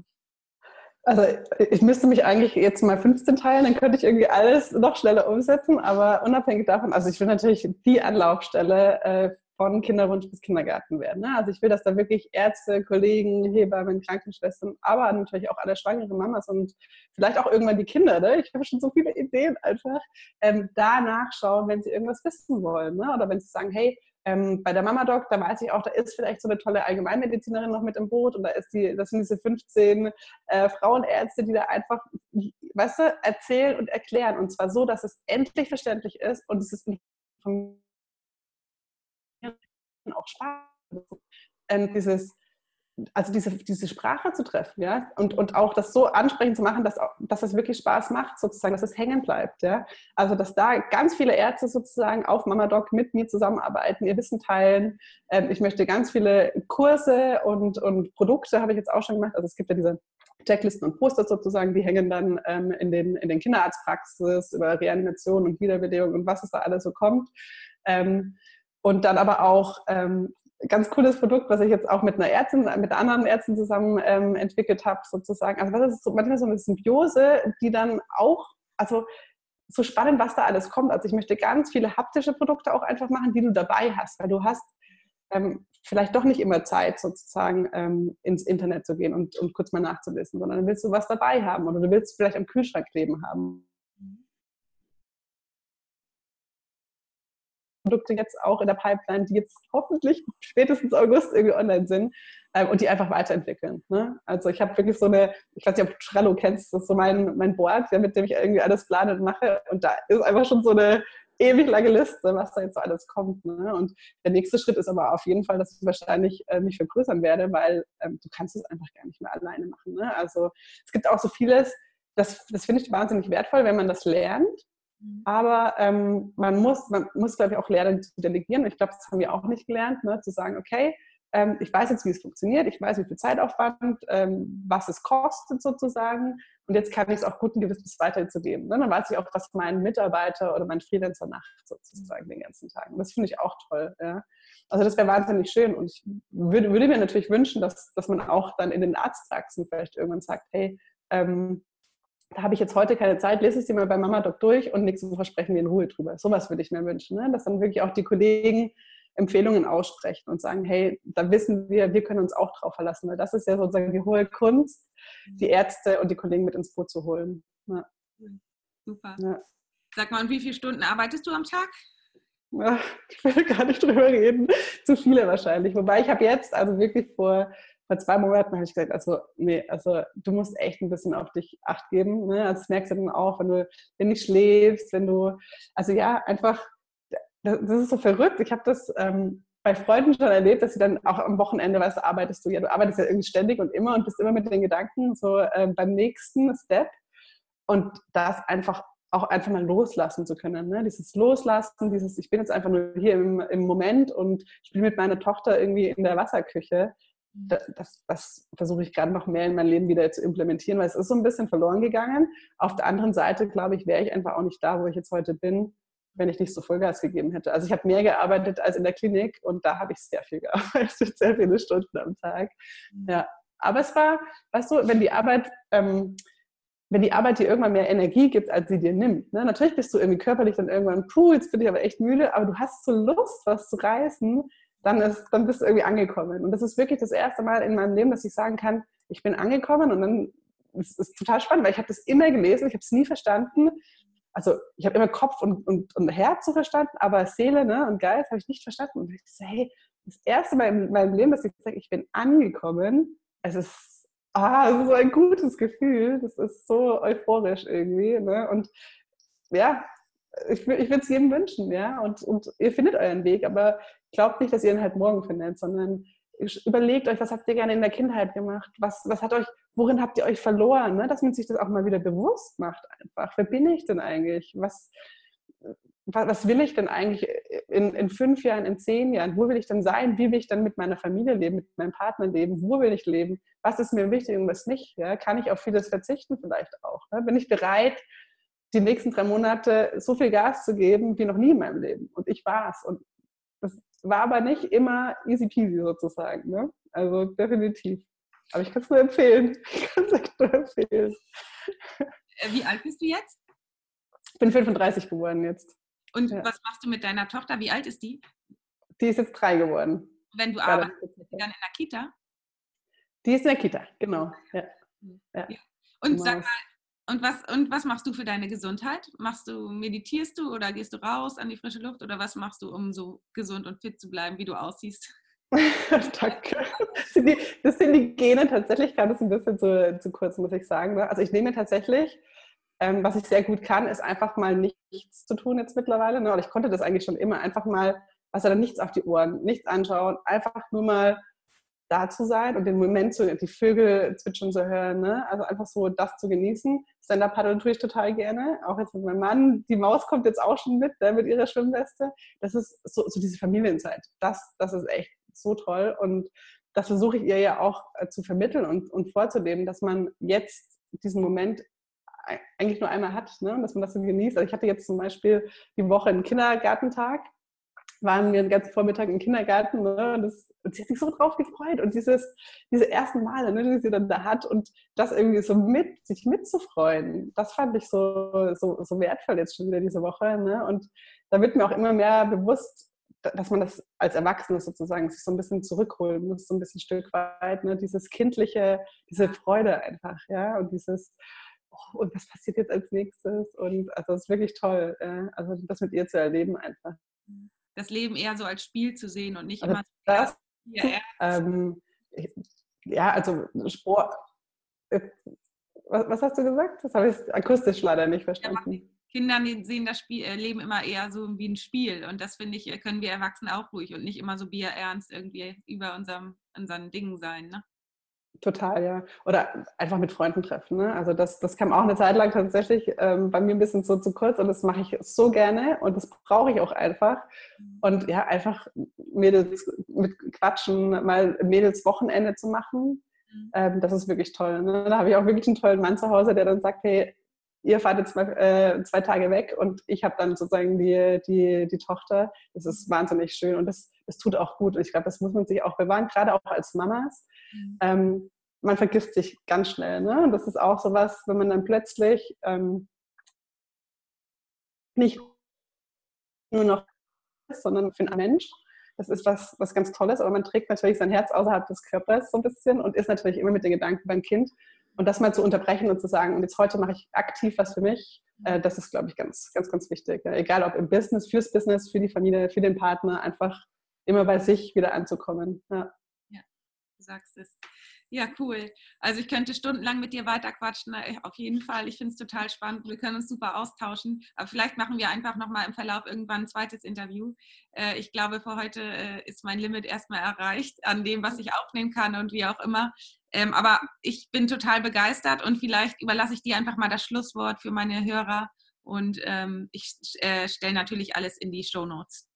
Also ich müsste mich eigentlich jetzt mal 15 teilen, dann könnte ich irgendwie alles noch schneller umsetzen, aber unabhängig davon, also ich will natürlich die Anlaufstelle äh, von Kinderwunsch bis Kindergarten werden. Ne? Also ich will, dass da wirklich Ärzte, Kollegen, Hebammen, Krankenschwestern, aber natürlich auch alle schwangere Mamas und vielleicht auch irgendwann die Kinder, ne? ich habe schon so viele Ideen einfach, ähm, da nachschauen, wenn sie irgendwas wissen wollen. Ne? Oder wenn sie sagen, hey, ähm, bei der Mama Doc, da weiß ich auch, da ist vielleicht so eine tolle Allgemeinmedizinerin noch mit im Boot und da ist die, das sind diese 15 äh, Frauenärzte, die da einfach, weißt du, erzählen und erklären und zwar so, dass es endlich verständlich ist und es ist von auch Spaß. Ähm, dieses, also diese, diese Sprache zu treffen, ja, und, und auch das so ansprechend zu machen, dass, dass es wirklich Spaß macht, sozusagen, dass es hängen bleibt, ja. Also, dass da ganz viele Ärzte sozusagen auf MamaDoc mit mir zusammenarbeiten, ihr Wissen teilen. Ähm, ich möchte ganz viele Kurse und, und Produkte habe ich jetzt auch schon gemacht. Also, es gibt ja diese Checklisten und Poster sozusagen, die hängen dann ähm, in, den, in den Kinderarztpraxis über Reanimation und Wiederbelebung und was es da alles so kommt. Ähm, und dann aber auch ähm, ganz cooles Produkt, was ich jetzt auch mit einer Ärztin, mit anderen Ärzten zusammen ähm, entwickelt habe, sozusagen. Also das ist so, manchmal so eine Symbiose, die dann auch, also so spannend, was da alles kommt. Also ich möchte ganz viele haptische Produkte auch einfach machen, die du dabei hast, weil du hast ähm, vielleicht doch nicht immer Zeit, sozusagen ähm, ins Internet zu gehen und, und kurz mal nachzulesen, sondern dann willst du was dabei haben oder du willst vielleicht am Kühlschrank kleben haben. Produkte jetzt auch in der Pipeline, die jetzt hoffentlich spätestens August irgendwie online sind ähm, und die einfach weiterentwickeln. Ne? Also ich habe wirklich so eine, ich weiß nicht, ob du Trello kennst, das ist so mein, mein Board, mit dem ich irgendwie alles plane und mache und da ist einfach schon so eine ewig lange Liste, was da jetzt so alles kommt. Ne? Und der nächste Schritt ist aber auf jeden Fall, dass ich wahrscheinlich äh, mich vergrößern werde, weil ähm, du kannst es einfach gar nicht mehr alleine machen. Ne? Also es gibt auch so vieles, das, das finde ich wahnsinnig wertvoll, wenn man das lernt. Mhm. Aber ähm, man muss, man muss, glaube ich, auch lernen zu delegieren. Ich glaube, das haben wir auch nicht gelernt, ne? zu sagen, okay, ähm, ich weiß jetzt, wie es funktioniert, ich weiß, wie viel Zeitaufwand, ähm, was es kostet sozusagen. Und jetzt kann ich es auch guten Gewissens weiterzugeben. Ne? Dann weiß ich auch, was mein Mitarbeiter oder mein Freelancer macht sozusagen den ganzen Tag. Und das finde ich auch toll. Ja? Also das wäre wahnsinnig schön. Und ich würde, würde, mir natürlich wünschen, dass, dass man auch dann in den Arztpraxen vielleicht irgendwann sagt, hey, ähm, da habe ich jetzt heute keine Zeit, lese es dir mal bei Mama Doc durch und nächste Woche sprechen wir in Ruhe drüber. Sowas würde ich mir wünschen, ne? dass dann wirklich auch die Kollegen Empfehlungen aussprechen und sagen, hey, da wissen wir, wir können uns auch drauf verlassen, weil das ist ja sozusagen die hohe Kunst, die Ärzte und die Kollegen mit ins Boot zu holen. Ja. Super. Ja. Sag mal, und wie viele Stunden arbeitest du am Tag? Ach, ich will gar nicht drüber reden. Zu viele wahrscheinlich. Wobei ich habe jetzt, also wirklich vor, vor zwei Monaten habe ich gesagt, also nee, also du musst echt ein bisschen auf dich acht geben. Ne? Also das merkst du dann auch, wenn du, wenn du nicht schläfst, wenn du, also ja, einfach das, das ist so verrückt. Ich habe das ähm, bei Freunden schon erlebt, dass sie dann auch am Wochenende, weißt du, arbeitest du ja, du arbeitest ja irgendwie ständig und immer und bist immer mit den Gedanken so ähm, beim nächsten Step und das einfach auch einfach mal loslassen zu können. Ne? Dieses Loslassen, dieses, ich bin jetzt einfach nur hier im, im Moment und spiele mit meiner Tochter irgendwie in der Wasserküche. Das, das, versuche ich gerade noch mehr in mein Leben wieder zu implementieren, weil es ist so ein bisschen verloren gegangen. Auf der anderen Seite, glaube ich, wäre ich einfach auch nicht da, wo ich jetzt heute bin, wenn ich nicht so Vollgas gegeben hätte. Also ich habe mehr gearbeitet als in der Klinik und da habe ich sehr viel gearbeitet, sehr viele Stunden am Tag. Mhm. Ja, aber es war, weißt du, wenn die Arbeit, ähm, wenn die Arbeit dir irgendwann mehr Energie gibt, als sie dir nimmt. Ne? Natürlich bist du irgendwie körperlich dann irgendwann, puh, jetzt bin ich aber echt müde, aber du hast so Lust, was zu reißen, dann, ist, dann bist du irgendwie angekommen. Und das ist wirklich das erste Mal in meinem Leben, dass ich sagen kann, ich bin angekommen und dann es ist total spannend, weil ich habe das immer gelesen, ich habe es nie verstanden also ich habe immer Kopf und, und, und Herz so verstanden, aber Seele ne, und Geist habe ich nicht verstanden. Und ich so, hey, das erste Mal in meinem Leben, dass ich sage, ich bin angekommen, es ist, ah, es ist so ein gutes Gefühl, das ist so euphorisch irgendwie. Ne? Und ja, ich, ich würde es jedem wünschen, ja, und, und ihr findet euren Weg, aber glaubt nicht, dass ihr ihn halt morgen findet, sondern überlegt euch, was habt ihr gerne in der Kindheit gemacht? Was, was hat euch, worin habt ihr euch verloren? Ne? Dass man sich das auch mal wieder bewusst macht einfach. Wer bin ich denn eigentlich? Was, was will ich denn eigentlich in, in fünf Jahren, in zehn Jahren? Wo will ich denn sein? Wie will ich dann mit meiner Familie leben, mit meinem Partner leben? Wo will ich leben? Was ist mir wichtig und was nicht? Ja? Kann ich auf vieles verzichten vielleicht auch? Ne? Bin ich bereit, die nächsten drei Monate so viel Gas zu geben wie noch nie in meinem Leben? Und ich war es. Und das war aber nicht immer easy peasy sozusagen. Ne? Also definitiv. Aber ich kann es nur empfehlen. Ich kann es echt nur empfehlen. Äh, wie alt bist du jetzt? Ich bin 35 geworden jetzt. Und ja. was machst du mit deiner Tochter? Wie alt ist die? Die ist jetzt drei geworden. Wenn du arbeitest, dann in der Kita? Die ist in der Kita, genau. Ja. Ja. Und sag mal, und was, und was machst du für deine Gesundheit? Machst du, meditierst du oder gehst du raus an die frische Luft oder was machst du, um so gesund und fit zu bleiben, wie du aussiehst? Danke. Das sind, die, das sind die Gene tatsächlich, das ein bisschen zu, zu kurz, muss ich sagen. Ne? Also ich nehme tatsächlich, ähm, was ich sehr gut kann, ist einfach mal nicht nichts zu tun jetzt mittlerweile. Ne? Oder ich konnte das eigentlich schon immer einfach mal, was er dann nichts auf die Ohren, nichts anschauen, einfach nur mal da zu sein und den Moment zu, die Vögel zwitschern zu hören, ne? also einfach so das zu genießen. Stand-Up-Paddeln tue ich total gerne, auch jetzt mit meinem Mann. Die Maus kommt jetzt auch schon mit, ne, mit ihrer Schwimmweste. Das ist so, so diese Familienzeit. Das, das ist echt so toll und das versuche ich ihr ja auch äh, zu vermitteln und, und vorzuleben, dass man jetzt diesen Moment eigentlich nur einmal hat, ne? dass man das so genießt. Also ich hatte jetzt zum Beispiel die Woche einen Kindergartentag waren wir den ganzen Vormittag im Kindergarten ne? und, das, und sie hat sich so drauf gefreut und dieses, diese ersten Male, ne, die sie dann da hat und das irgendwie so mit, sich mitzufreuen, das fand ich so, so, so wertvoll jetzt schon wieder diese Woche ne? und da wird mir auch immer mehr bewusst, dass man das als Erwachsene sozusagen sich so ein bisschen zurückholen muss, so ein bisschen Stück weit, ne? dieses kindliche, diese Freude einfach, ja, und dieses, oh, und was passiert jetzt als nächstes und also es ist wirklich toll, ja? also das mit ihr zu erleben einfach. Das Leben eher so als Spiel zu sehen und nicht also immer das, ähm, ja, also Sport. Äh, was, was, hast du gesagt? Das habe ich akustisch leider nicht verstanden. Ja, Kinder sehen das Spiel, äh, Leben immer eher so wie ein Spiel und das finde ich, äh, können wir Erwachsene auch ruhig und nicht immer so bierernst irgendwie über unserem, unseren Dingen sein. Ne? Total, ja. Oder einfach mit Freunden treffen. Ne? Also das, das kam auch eine Zeit lang tatsächlich ähm, bei mir ein bisschen so zu kurz und das mache ich so gerne und das brauche ich auch einfach. Und ja, einfach Mädels mit Quatschen, mal Mädels Wochenende zu machen, mhm. ähm, das ist wirklich toll. Ne? Da habe ich auch wirklich einen tollen Mann zu Hause, der dann sagt, hey, ihr fahrt jetzt mal äh, zwei Tage weg und ich habe dann sozusagen die, die, die Tochter. Das ist wahnsinnig schön und das, das tut auch gut. Und ich glaube, das muss man sich auch bewahren, gerade auch als Mamas. Mhm. Ähm, man vergisst sich ganz schnell. Ne? Und das ist auch so was, wenn man dann plötzlich ähm, nicht nur noch ist, sondern für einen Mensch. Das ist was, was ganz Tolles, aber man trägt natürlich sein Herz außerhalb des Körpers so ein bisschen und ist natürlich immer mit den Gedanken beim Kind. Und das mal zu unterbrechen und zu sagen, und jetzt heute mache ich aktiv was für mich, äh, das ist, glaube ich, ganz, ganz, ganz wichtig. Ja? Egal ob im Business, fürs Business, für die Familie, für den Partner, einfach immer bei sich wieder anzukommen. Ja, sagst es. Ja, cool. Also ich könnte stundenlang mit dir weiterquatschen, äh, auf jeden Fall. Ich finde es total spannend. Wir können uns super austauschen. Aber vielleicht machen wir einfach nochmal im Verlauf irgendwann ein zweites Interview. Äh, ich glaube, für heute äh, ist mein Limit erstmal erreicht an dem, was ich aufnehmen kann und wie auch immer. Ähm, aber ich bin total begeistert und vielleicht überlasse ich dir einfach mal das Schlusswort für meine Hörer und ähm, ich stelle natürlich alles in die Show Notes.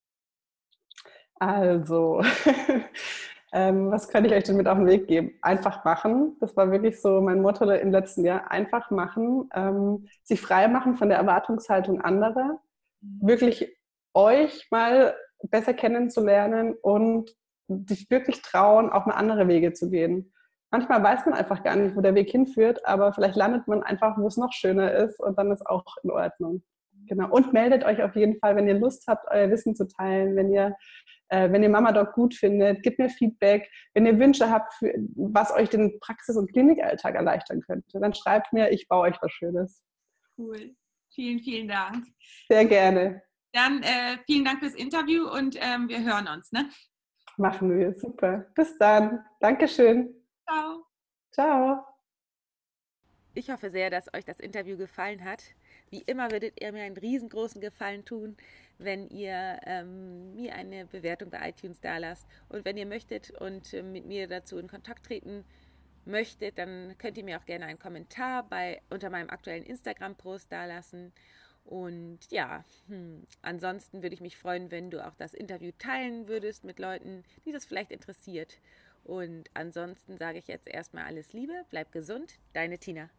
Also, Ähm, was kann ich euch denn mit auf den Weg geben? Einfach machen. Das war wirklich so mein Motto im letzten Jahr. Einfach machen. Ähm, sich frei machen von der Erwartungshaltung anderer. Mhm. Wirklich euch mal besser kennenzulernen und sich wirklich trauen, auch mal andere Wege zu gehen. Manchmal weiß man einfach gar nicht, wo der Weg hinführt, aber vielleicht landet man einfach, wo es noch schöner ist und dann ist auch in Ordnung. Genau. Und meldet euch auf jeden Fall, wenn ihr Lust habt, euer Wissen zu teilen, wenn ihr wenn ihr Mama Doc gut findet, gebt mir Feedback. Wenn ihr Wünsche habt, für, was euch den Praxis- und Klinikalltag erleichtern könnte, dann schreibt mir, ich baue euch was Schönes. Cool. Vielen, vielen Dank. Sehr gerne. Dann äh, vielen Dank fürs Interview und ähm, wir hören uns. Ne? Machen wir. Super. Bis dann. Dankeschön. Ciao. Ciao. Ich hoffe sehr, dass euch das Interview gefallen hat. Wie immer würdet ihr mir einen riesengroßen Gefallen tun, wenn ihr ähm, mir eine Bewertung bei iTunes da lasst. Und wenn ihr möchtet und äh, mit mir dazu in Kontakt treten möchtet, dann könnt ihr mir auch gerne einen Kommentar bei, unter meinem aktuellen Instagram-Post da lassen. Und ja, hm, ansonsten würde ich mich freuen, wenn du auch das Interview teilen würdest mit Leuten, die das vielleicht interessiert. Und ansonsten sage ich jetzt erstmal alles Liebe, bleib gesund, deine Tina.